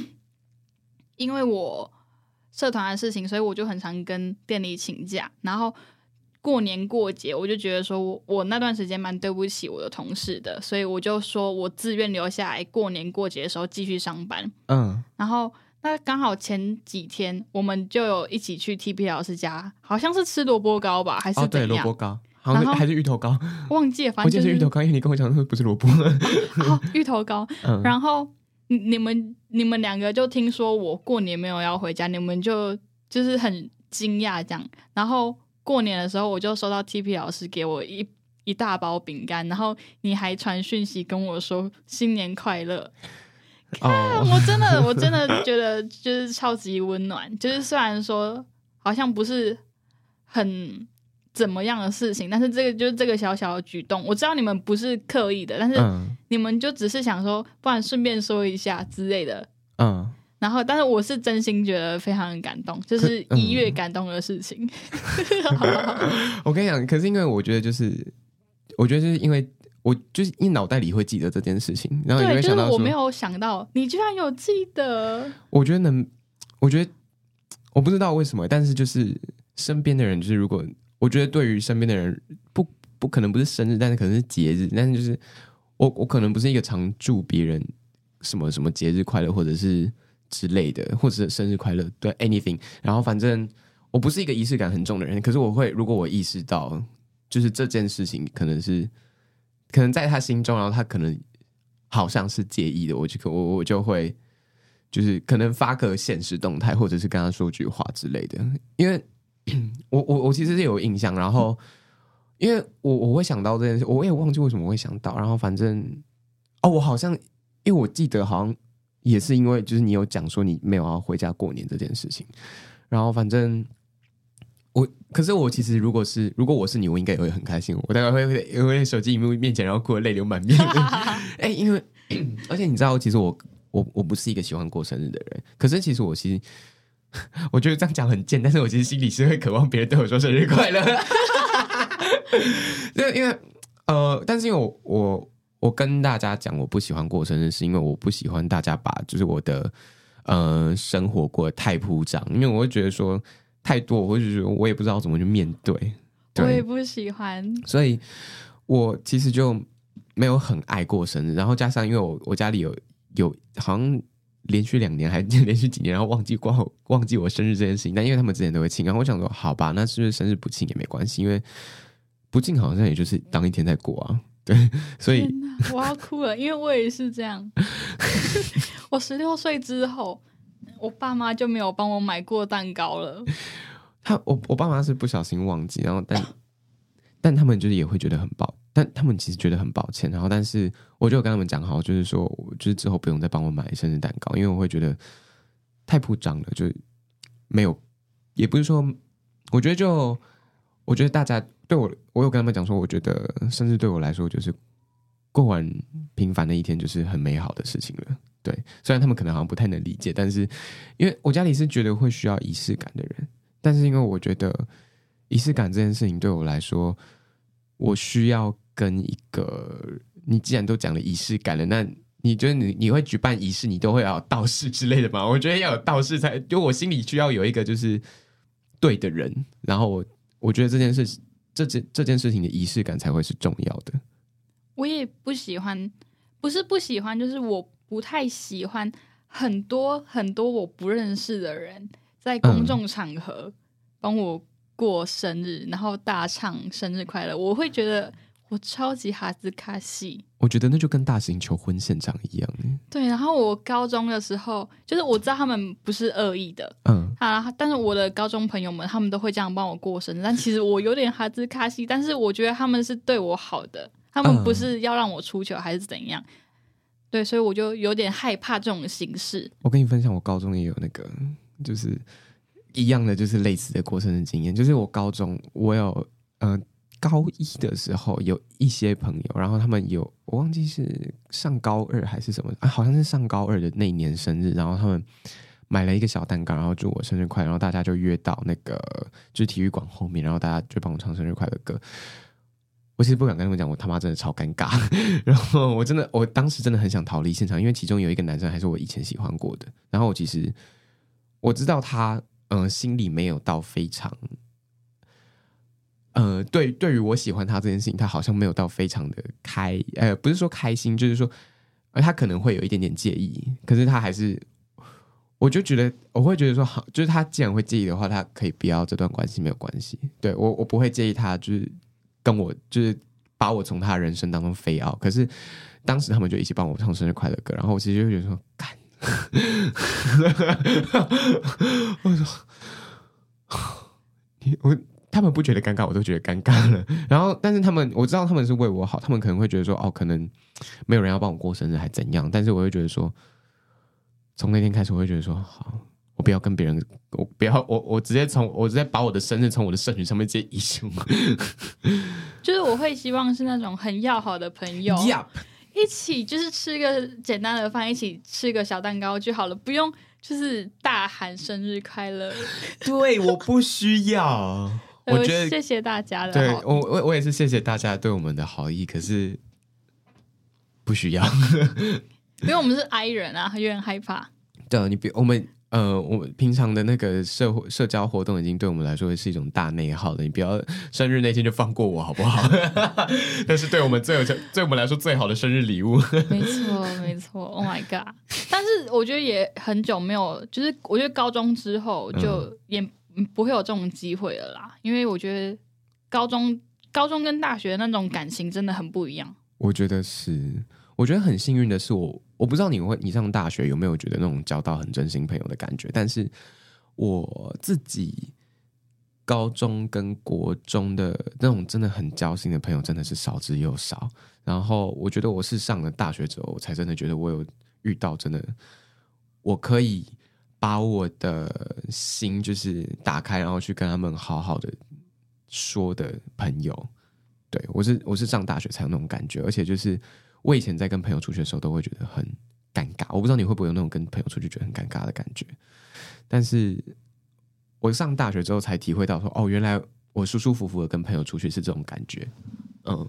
因为我社团的事情，所以我就很常跟店里请假。然后过年过节，我就觉得说我我那段时间蛮对不起我的同事的，所以我就说我自愿留下来过年过节的时候继续上班。
嗯，
然后那刚好前几天我们就有一起去 TP 老师家，好像是吃萝卜糕吧，还是怎样？
哦、对，萝卜糕。然后还是芋头糕，
忘记了，反正就是，
我记得是芋头糕，因为你跟我讲说不是萝卜。
哦，芋头糕。嗯、然后你们你们两个就听说我过年没有要回家，你们就就是很惊讶这样。然后过年的时候，我就收到 TP 老师给我一一大包饼干，然后你还传讯息跟我说新年快乐。看，哦、我真的我真的觉得就是超级温暖，就是虽然说好像不是很。怎么样的事情？但是这个就是这个小小的举动，我知道你们不是刻意的，但是你们就只是想说，不然顺便说一下之类的。
嗯，
然后，但是我是真心觉得非常感动，就是一月感动的事情。
我跟你讲，可是因为我觉得就是，我觉得就是因为我就是一脑袋里会记得这件事情，然后你会想到，
就是我没有想到你居然有记得。
我觉得能，我觉得我不知道为什么，但是就是身边的人，就是如果。我觉得对于身边的人，不不可能不是生日，但是可能是节日，但是就是我我可能不是一个常祝别人什么什么节日快乐或者是之类的，或者是生日快乐，对 anything。然后反正我不是一个仪式感很重的人，可是我会如果我意识到就是这件事情可能是可能在他心中，然后他可能好像是介意的，我就我我就会就是可能发个现实动态，或者是跟他说句话之类的，因为。我我我其实是有印象，然后因为我我会想到这件事，我也忘记为什么会想到，然后反正哦，我好像因为我记得好像也是因为就是你有讲说你没有要回家过年这件事情，然后反正我可是我其实如果是如果我是你，我应该也会很开心，我大概会会因为手机荧幕面前然后哭得泪流满面，哎，因为 而且你知道，其实我我我不是一个喜欢过生日的人，可是其实我其实。我觉得这样讲很贱，但是我其实心里是会渴望别人对我说生日快乐。因为因为呃，但是因为我我我跟大家讲我不喜欢过生日，是因为我不喜欢大家把就是我的呃生活过得太铺张，因为我会觉得说太多，我会觉得我也不知道怎么去面对。对，
我也不喜欢，
所以我其实就没有很爱过生日。然后加上因为我我家里有有好像。连续两年还 连续几年，然后忘记过忘记我生日这件事情，但因为他们之前都会庆，然后我想说，好吧，那是不是生日不庆也没关系？因为不庆好像也就是当一天在过啊，对，所以
我要哭了，因为我也是这样。我十六岁之后，我爸妈就没有帮我买过蛋糕了。
他我我爸妈是不小心忘记，然后但但他们就是也会觉得很抱。但他们其实觉得很抱歉，然后但是我就跟他们讲好，就是说，就是之后不用再帮我买生日蛋糕，因为我会觉得太铺张了，就没有，也不是说，我觉得就，我觉得大家对我，我有跟他们讲说，我觉得生日对我来说就是过完平凡的一天，就是很美好的事情了。对，虽然他们可能好像不太能理解，但是因为我家里是觉得会需要仪式感的人，但是因为我觉得仪式感这件事情对我来说。我需要跟一个，你既然都讲了仪式感了，那你觉得你你会举办仪式，你都会要有道士之类的吗？我觉得要有道士才，就我心里需要有一个就是对的人，然后我我觉得这件事，这件这件事情的仪式感才会是重要的。
我也不喜欢，不是不喜欢，就是我不太喜欢很多很多我不认识的人在公众场合帮我。过生日，然后大唱生日快乐，我会觉得我超级哈兹卡西。
我觉得那就跟大型求婚现场一样。
对，然后我高中的时候，就是我知道他们不是恶意的，
嗯
啊，但是我的高中朋友们他们都会这样帮我过生日，但其实我有点哈兹卡西，但是我觉得他们是对我好的，他们不是要让我出糗还是怎样。对，所以我就有点害怕这种形式。
我跟你分享，我高中也有那个，就是。一样的就是类似的过生日经验，就是我高中我有嗯、高一的时候有一些朋友，然后他们有我忘记是上高二还是什么啊，好像是上高二的那一年生日，然后他们买了一个小蛋糕，然后祝我生日快乐，然后大家就约到那个就是体育馆后面，然后大家就帮我唱生日快乐歌。我其实不敢跟他们讲，我他妈真的超尴尬，然后我真的我当时真的很想逃离现场，因为其中有一个男生还是我以前喜欢过的，然后我其实我知道他。嗯、心里没有到非常，呃，对，对于我喜欢他这件事情，他好像没有到非常的开，呃，不是说开心，就是说，呃，他可能会有一点点介意，可是他还是，我就觉得，我会觉得说，好，就是他既然会介意的话，他可以不要这段关系，没有关系，对，我，我不会介意他，就是跟我，就是把我从他人生当中飞掉。可是当时他们就一起帮我唱生日快乐歌，然后我其实就觉得说，干。我说，你我他们不觉得尴尬，我都觉得尴尬了。然后，但是他们我知道他们是为我好，他们可能会觉得说，哦，可能没有人要帮我过生日，还怎样？但是我会觉得说，从那天开始，我会觉得说，好，我不要跟别人，我不要，我我直接从我直接把我的生日从我的社群上面直接移除。
就是我会希望是那种很要好的朋友。
Yep.
一起就是吃个简单的饭，一起吃个小蛋糕就好了，不用就是大喊生日快乐。
对，我不需要。我觉得
谢谢大家的。
对我，我我也是谢谢大家对我们的好意，可是不需要，
因为我们是 I 人啊，有点害怕。
对，你别我们。呃，我们平常的那个社会社交活动已经对我们来说是一种大内耗了。你不要生日那天就放过我好不好？那是对我们最有对我们来说最好的生日礼物。
没错，没错。Oh my god！但是我觉得也很久没有，就是我觉得高中之后就也不会有这种机会了啦。嗯、因为我觉得高中高中跟大学那种感情真的很不一样。
我觉得是。我觉得很幸运的是我，我不知道你会你上大学有没有觉得那种交到很真心朋友的感觉，但是我自己高中跟国中的那种真的很交心的朋友真的是少之又少。然后我觉得我是上了大学之后，我才真的觉得我有遇到真的我可以把我的心就是打开，然后去跟他们好好的说的朋友。对，我是我是上大学才有那种感觉，而且就是。我以前在跟朋友出去的时候，都会觉得很尴尬。我不知道你会不会有那种跟朋友出去觉得很尴尬的感觉。但是我上大学之后才体会到说，哦，原来我舒舒服服的跟朋友出去是这种感觉。嗯，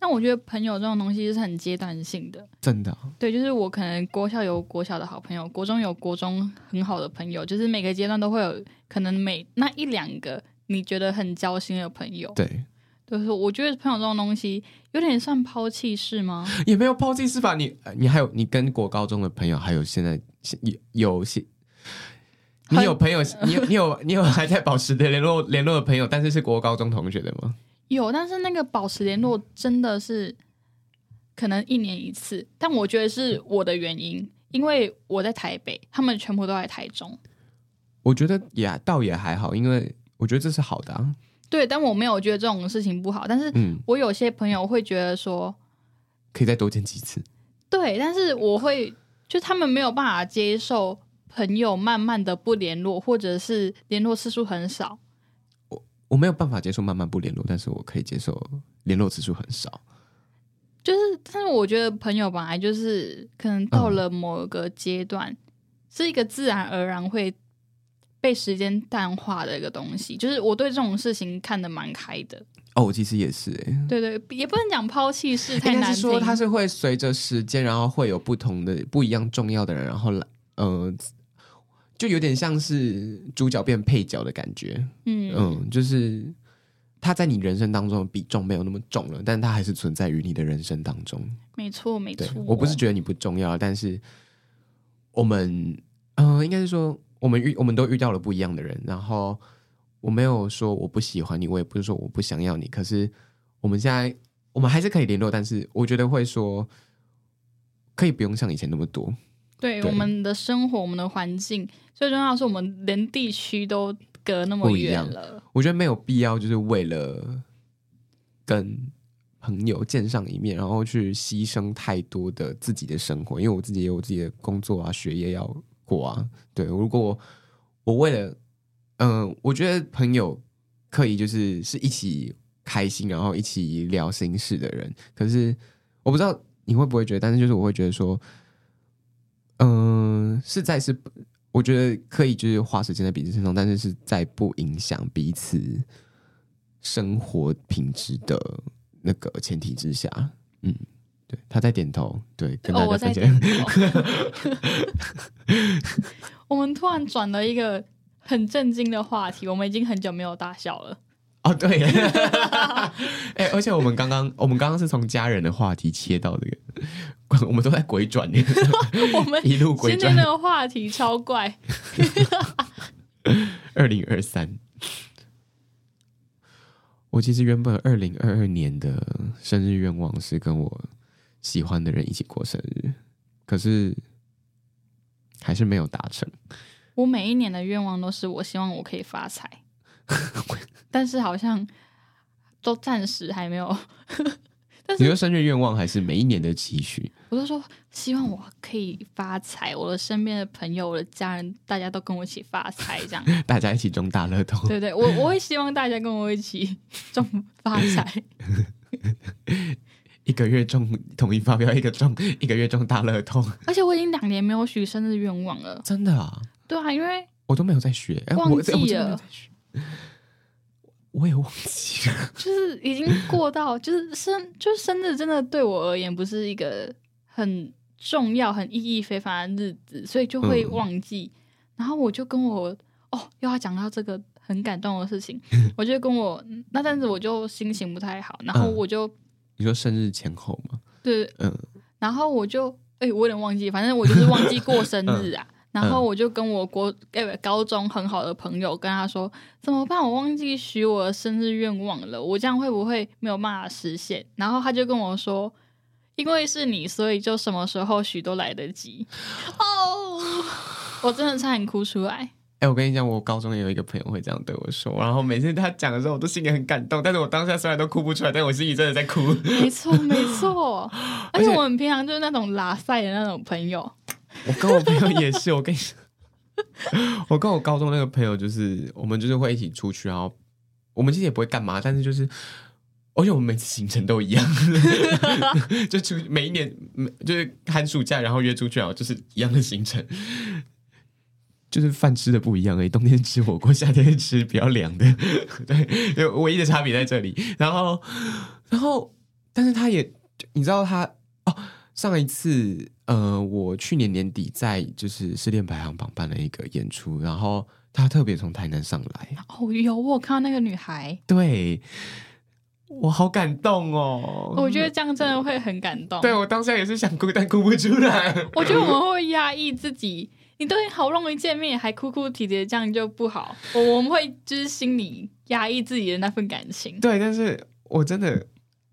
但我觉得朋友这种东西是很阶段性的，
真的啊。
对，就是我可能国校有国小的好朋友，国中有国中很好的朋友，就是每个阶段都会有可能每那一两个你觉得很交心的朋友。
对。
就是我觉得朋友这种东西有点算抛弃式吗？
也没有抛弃式吧。你你还有你跟国高中的朋友，还有现在有有些，你有朋友，你有你有你有还在保持的联络联络的朋友，但是是国高中同学的吗？
有，但是那个保持联络真的是可能一年一次。但我觉得是我的原因，因为我在台北，他们全部都在台中。
我觉得也倒也还好，因为我觉得这是好的啊。
对，但我没有觉得这种事情不好。但是我有些朋友会觉得说，
可以再多见几次。
对，但是我会就他们没有办法接受朋友慢慢的不联络，或者是联络次数很少。
我我没有办法接受慢慢不联络，但是我可以接受联络次数很少。
就是，但是我觉得朋友本来就是可能到了某个阶段，嗯、是一个自然而然会被时间淡化的一个东西。就是我对这种事情看得蛮开的。
哦，其实也是哎，
对对，也不能讲抛弃式太难听。
是说它是会随着时间，然后会有不同的、不一样重要的人，然后来，呃，就有点像是主角变配角的感觉。嗯嗯，就是他在你人生当中的比重没有那么重了，但他还是存在于你的人生当中。
没错，没错。
我不是觉得你不重要，但是我们，呃，应该是说我们遇，我们都遇到了不一样的人，然后。我没有说我不喜欢你，我也不是说我不想要你。可是我们现在我们还是可以联络，但是我觉得会说可以不用像以前那么多。
对，对我们的生活，我们的环境，最重要的是我们连地区都隔那么远了。
我觉得没有必要，就是为了跟朋友见上一面，然后去牺牲太多的自己的生活。因为我自己也有自己的工作啊，学业要过啊。对，如果我为了嗯、我觉得朋友可以就是是一起开心，然后一起聊心事的人。可是我不知道你会不会觉得，但是就是我会觉得说，嗯、呃，是在是，我觉得可以就是花时间在彼此身上，但是是在不影响彼此生活品质的那个前提之下。嗯，对，他在点头，对，跟大家分享。
我们突然转了一个。很震惊的话题，我们已经很久没有大笑了。
哦，对，哎、欸，而且我们刚刚，我们刚刚是从家人的话题切到这个，我们都在鬼转，
我们一路鬼转。今天那个话题超怪。
二零二三，我其实原本二零二二年的生日愿望是跟我喜欢的人一起过生日，可是还是没有达成。
我每一年的愿望都是我希望我可以发财，但是好像都暂时还没有。但是
你的生日愿望还是每一年的期许？
我都说希望我可以发财，我的身边的朋友、我的家人，大家都跟我一起发财，这样
大家一起中大乐透。
对对，我我会希望大家跟我一起中发财。
一个月中统一发票，一个中一个月中大乐透。
而且我已经两年没有许生日愿望了，
真的啊。
对啊，因为
我都没有在学，
忘记了，
我也忘记了，
就是已经过到，就是生，就是生日，真的对我而言不是一个很重要、很意义非凡的日子，所以就会忘记。嗯、然后我就跟我哦，又要讲到这个很感动的事情，我就跟我那阵子我就心情不太好，然后我就、嗯、
你说生日前后吗？
对，嗯，然后我就哎，我有点忘记，反正我就是忘记过生日啊。嗯然后我就跟我国诶高中很好的朋友跟他说，怎么办？我忘记许我的生日愿望了，我这样会不会没有办法实现？然后他就跟我说，因为是你，所以就什么时候许都来得及。哦，我真的差点哭出来。
哎，我跟你讲，我高中也有一个朋友会这样对我说，然后每次他讲的时候，我都心里很感动。但是我当下虽然都哭不出来，但我心里真的在哭。
没错，没错。而且我们平常就是那种拉赛的那种朋友。
我跟我朋友也是，我跟你说，我跟我高中那个朋友就是，我们就是会一起出去，然后我们其实也不会干嘛，但是就是，而且我们每次行程都一样，就出每一年就是寒暑假，然后约出去，然后就是一样的行程，就是饭吃的不一样而已，冬天吃火锅，夏天吃比较凉的，对，唯一的差别在这里。然后，然后，但是他也，你知道他哦。上一次，呃，我去年年底在就是失恋排行榜办了一个演出，然后他特别从台南上来。
哦，有我看到那个女孩，
对，我好感动哦。
我觉得这样真的会很感动。
对，我当下也是想哭，但哭不出来。
我觉得我们会压抑自己，你都好不容易见面还哭哭啼啼，这样就不好。我我们会就是心里压抑自己的那份感情。
对，但是我真的。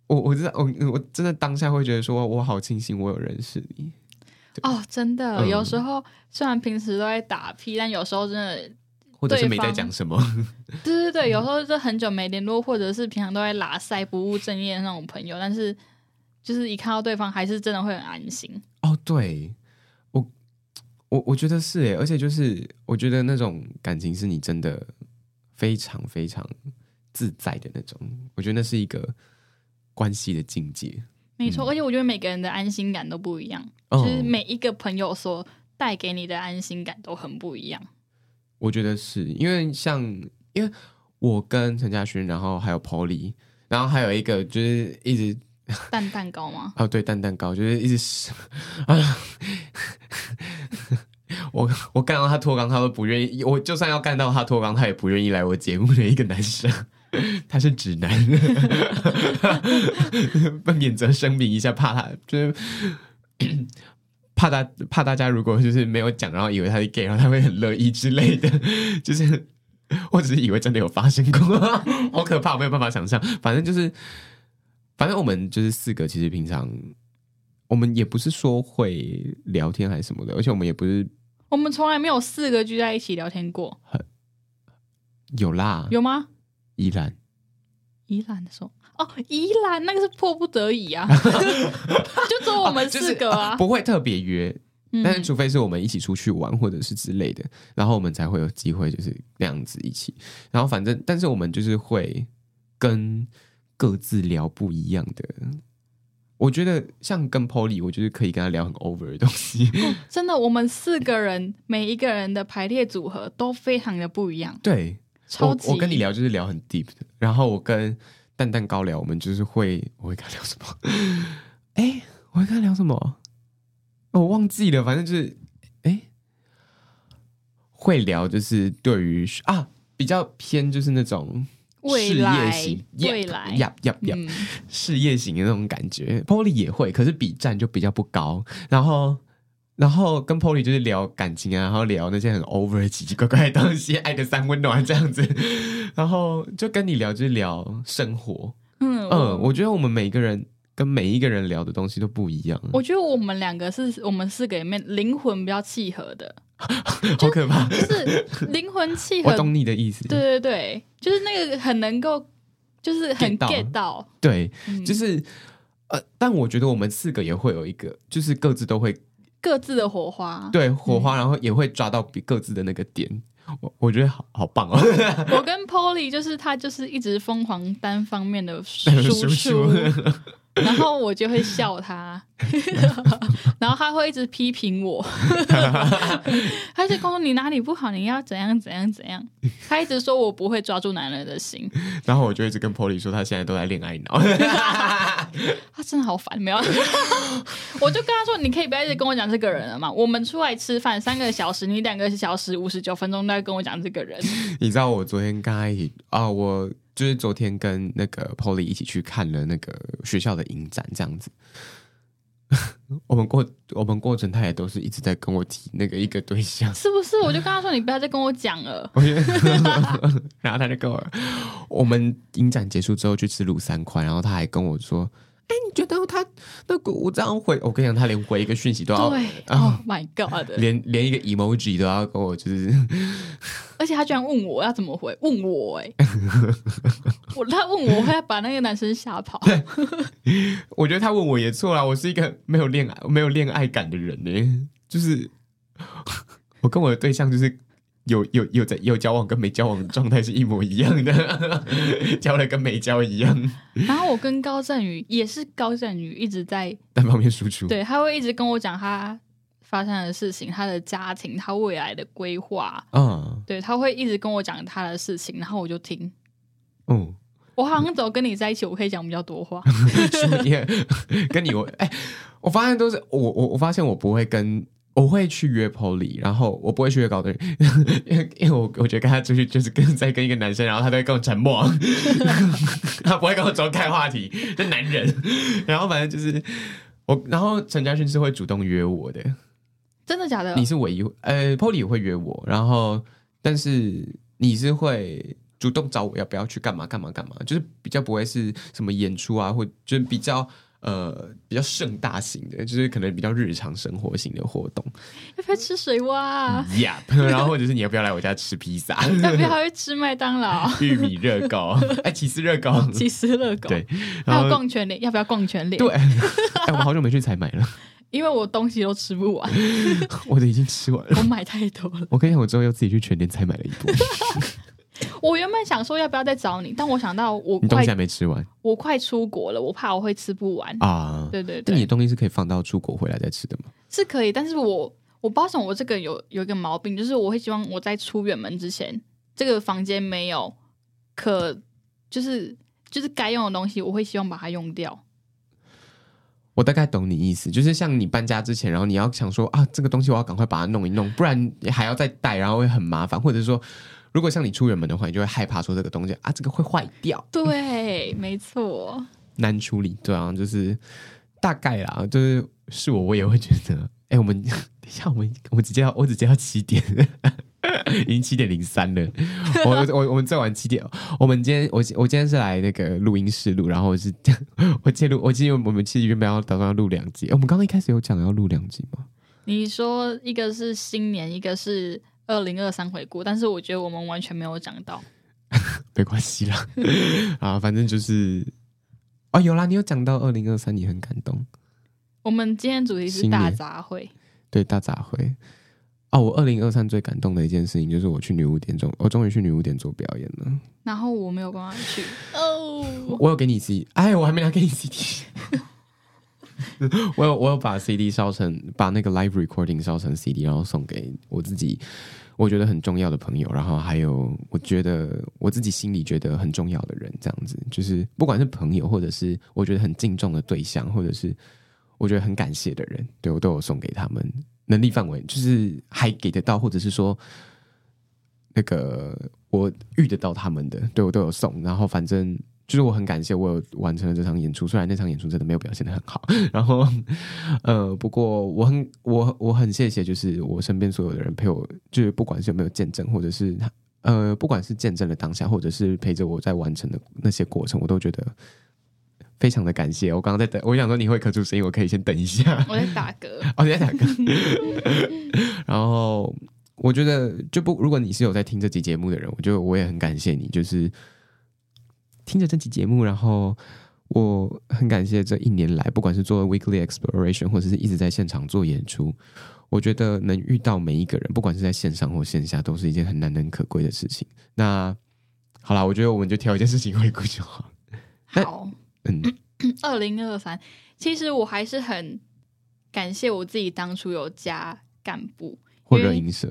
我我知道，我我真的当下会觉得说，我好庆幸我有认识你。
哦，真的，嗯、有时候虽然平时都在打屁，但有时候真的，
或者是没在讲什么。
对对对，有时候是很久没联络，或者是平常都在拉塞不务正业的那种朋友，但是就是一看到对方，还是真的会很安心。
哦，对，我我我觉得是诶，而且就是我觉得那种感情是你真的非常非常自在的那种，我觉得那是一个。关系的境界，
没错，而且我觉得每个人的安心感都不一样，嗯、就是每一个朋友所带给你的安心感都很不一样。
我觉得是因为像因为我跟陈嘉勋，然后还有 Polly，然后还有一个就是一直
蛋蛋糕吗？
哦，对，蛋蛋糕就是一直啊，我 我干到他脱肛，他都不愿意。我就算要干到他脱肛，他也不愿意来我节目的一个男生，他是直男，不免责声明一下，怕他就是。怕大怕大家如果就是没有讲，然后以为他是 gay，然后他会很乐意之类的，就是 我只是以为真的有发生过，好可怕，没有办法想象。反正就是，反正我们就是四个，其实平常我们也不是说会聊天还是什么的，而且我们也不是，
我们从来没有四个聚在一起聊天过。
有啦，
有吗？
宜兰，
宜兰的时候。哦，宜兰那个是迫不得已啊，就只有我们四个啊，啊就是、不会特别约，嗯、但是除非是我们一起出去玩或者是之类的，然后我们才会有机会就是那样子一起。然后反正，但是我们就是会跟各自聊不一样的。我觉得像跟 Polly，我就是可以跟他聊很 over 的东西。哦、真的，我们四个人每一个人的排列组合都非常的不一样。
对，超级我，我跟你聊就是聊很 deep 的，然后我跟。蛋蛋糕聊，我们就是会，我会跟他聊什么？哎、欸，我会跟他聊什么？我忘记了，反正就是，哎、欸，会聊就是对于啊比较偏就是那种事业型，
未来，
呀呀呀，事业型的那种感觉。Polly 也会，可是比战就比较不高。然后。然后跟 Polly 就是聊感情啊，然后聊那些很 over 奇奇怪怪的东西，爱的三温暖这样子。然后就跟你聊，就是聊生活。嗯嗯，我觉得我们每一个人跟每一个人聊的东西都不一样。
我觉得我们两个是我们四个里面灵魂比较契合的，
好可怕，
就是灵魂契合。
我懂你的意思。
对对对，就是那个很能够，就是很 get 到。
对，就是呃，但我觉得我们四个也会有一个，就是各自都会。
各自的火花，
对火花，然后也会抓到比各自的那个点，嗯、我我觉得好好棒哦。
我 跟 Polly 就是他就是一直疯狂单方面的输出。然后我就会笑他，然后他会一直批评我，他就跟我说你哪里不好，你要怎样怎样怎样。他一直说我不会抓住男人的心，
然后我就一直跟 Polly 说他现在都在恋爱脑，
他真的好烦，没有。我就跟他说，你可以不要一直跟我讲这个人了嘛。我们出来吃饭三个小时，你两个小时五十九分钟都在跟我讲这个人。
你知道我昨天跟他一起啊，我。就是昨天跟那个 Polly 一起去看了那个学校的影展，这样子。我们过我们过程，他也都是一直在跟我提那个一个对象，
是不是？我就跟他说，你不要再跟我讲了。
然后他就跟我，我们影展结束之后去吃卤三块，然后他还跟我说。哎，你觉得他那个我这样回，我跟你讲，他连回一个讯息都要，
对，Oh my God，
连连一个 emoji 都要跟我，就是，
而且他居然问我要怎么回，问我，哎，我他问我会把那个男生吓跑，
我觉得他问我也错啦，我是一个没有恋爱没有恋爱感的人呢，就是我跟我的对象就是。有有有在有交往跟没交往的状态是一模一样的，交了跟没交一样。
然后我跟高振宇也是高振宇一直在
单方面输出，
对，他会一直跟我讲他发生的事情、他的家庭、他未来的规划。嗯，对，他会一直跟我讲他的事情，然后我就听。嗯，我好像走跟你在一起，我可以讲比较多话。
跟你我哎、欸，我发现都是我我我发现我不会跟。我会去约 Polly，然后我不会去约高的人，因 为因为我我觉得跟他出去就是跟在跟一个男生，然后他都会跟我沉默，他不会跟我走开话题，就男人。然后反正就是我，然后陈嘉勋是会主动约我的，
真的假的？
你是唯一，呃，Polly 也会约我，然后但是你是会主动找我要不要去干嘛干嘛干嘛，就是比较不会是什么演出啊，或就是比较。呃，比较盛大型的，就是可能比较日常生活型的活动。
要不要吃水蛙啊
？Yep，然后或者是你要不要来我家吃披萨？
要不要去吃麦当劳？
玉米热狗，哎，起司热狗，
起司热狗。
对，
还有逛全联，要不要逛全联？
对，哎，我好久没去采买了，
因为我东西都吃不完，
我都已经吃完了，
我买太多了。
我跟你讲，我之后又自己去全联采买了一波。
我原本想说要不要再找你，但我想到我
你东西还没吃完，
我快出国了，我怕我会吃不完啊。对对对，
那你的东西是可以放到出国回来再吃的吗？
是可以，但是我我不知道为什么我这个有有一个毛病，就是我会希望我在出远门之前，这个房间没有可就是就是该用的东西，我会希望把它用掉。
我大概懂你意思，就是像你搬家之前，然后你要想说啊，这个东西我要赶快把它弄一弄，不然还要再带，然后会很麻烦。或者说，如果像你出远门的话，你就会害怕说这个东西啊，这个会坏掉。
对，没错，
难处理。对啊，就是大概啦，就是是我，我也会觉得，哎，我们 等一下，我们我们直接要，我直接要七点。已经七点零三了，我我我们再晚七点。我们今天我我今天是来那个录音室录，然后我是 我记录，我记得我们其实原本要打算要录两集。我们刚刚一开始有讲要录两集吗？
你说一个是新年，一个是二零二三回顾，但是我觉得我们完全没有讲到。
没关系啦，啊，反正就是哦，有啦，你有讲到二零二三，你很感动。
我们今天主题是大杂烩，
对，大杂烩。哦，我二零二三最感动的一件事情就是我去女巫店中，我终于去女巫店做表演了。
然后我没有办法去哦，
我有给你 CD，哎，我还没拿给你 CD。我有我有把 CD 烧成，把那个 live recording 烧成 CD，然后送给我自己，我觉得很重要的朋友，然后还有我觉得我自己心里觉得很重要的人，这样子就是不管是朋友，或者是我觉得很敬重的对象，或者是我觉得很感谢的人，对，我都有送给他们。能力范围就是还给得到，或者是说那个我遇得到他们的，对我都有送。然后反正就是我很感谢我有完成了这场演出，虽然那场演出真的没有表现的很好。然后呃，不过我很我我很谢谢，就是我身边所有的人陪我，就是不管是有没有见证，或者是呃，不管是见证了当下，或者是陪着我在完成的那些过程，我都觉得。非常的感谢，我刚刚在等，我想说你会咳出声音，我可以先等一下。
我在打嗝，
哦，你在打嗝。然后我觉得，就不，如果你是有在听这期节目的人，我觉得我也很感谢你，就是听着这期节目，然后我很感谢这一年来，不管是做 Weekly Exploration，或者是一直在现场做演出，我觉得能遇到每一个人，不管是在线上或线下，都是一件很难能可贵的事情。那好啦，我觉得我们就挑一件事情回顾就好。
好。嗯，二零二三，其实我还是很感谢我自己当初有加干部
或者影社，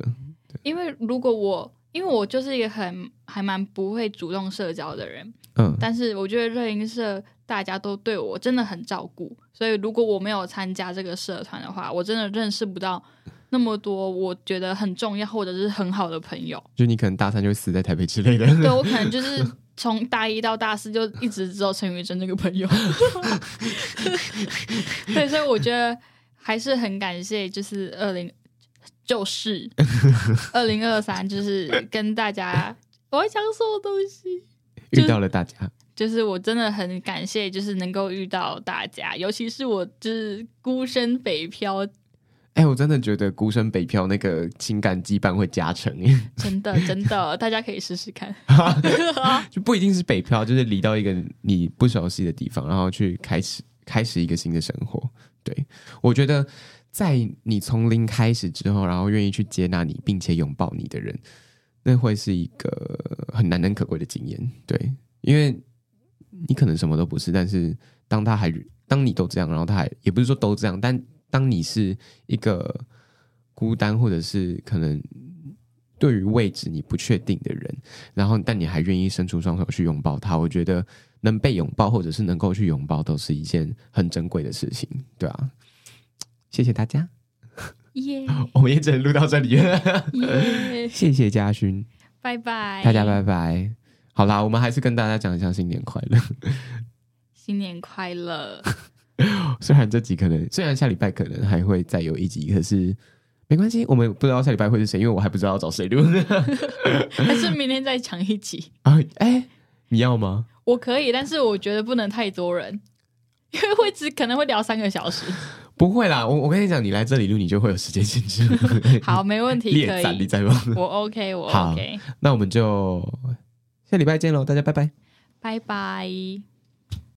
因为如果我，因为我就是一个很还蛮不会主动社交的人，
嗯，
但是我觉得热音社大家都对我真的很照顾，所以如果我没有参加这个社团的话，我真的认识不到那么多我觉得很重要或者是很好的朋友。
就你可能大三就会死在台北之类的，
对，我可能就是。从大一到大四就一直只有陈宇珍这个朋友，对，所以我觉得还是很感谢，就是二零就是二零二三，就是跟大家我要讲什么东西，
遇到了大家，
就是我真的很感谢，就是能够遇到大家，尤其是我就是孤身北漂。
哎，我真的觉得孤身北漂那个情感羁绊会加成耶，
真的真的，大家可以试试看，
就不一定是北漂，就是离到一个你不熟悉的地方，然后去开始开始一个新的生活。对，我觉得在你从零开始之后，然后愿意去接纳你并且拥抱你的人，那会是一个很难能可贵的经验。对，因为你可能什么都不是，但是当他还当你都这样，然后他还也不是说都这样，但当你是一个孤单，或者是可能对于位置你不确定的人，然后但你还愿意伸出双手去拥抱他，我觉得能被拥抱，或者是能够去拥抱，都是一件很珍贵的事情，对啊，谢谢大家，
耶
我们也只能录到这里了，
耶！
谢谢嘉勋，
拜拜，
大家拜拜。好啦，我们还是跟大家讲一下新年快乐，
新年快乐。
虽然这集可能，虽然下礼拜可能还会再有一集，可是没关系，我们不知道下礼拜会是谁，因为我还不知道要找谁录。
还是明天再讲一集
啊？哎、欸，你要吗？
我可以，但是我觉得不能太多人，因为会只可能会聊三个小时。
不会啦，我我跟你讲，你来这里录，你就会有时间限制。
好，没问题，可以。
你在吗？
我 OK，我 OK。
那我们就下礼拜见喽，大家拜拜，
拜拜。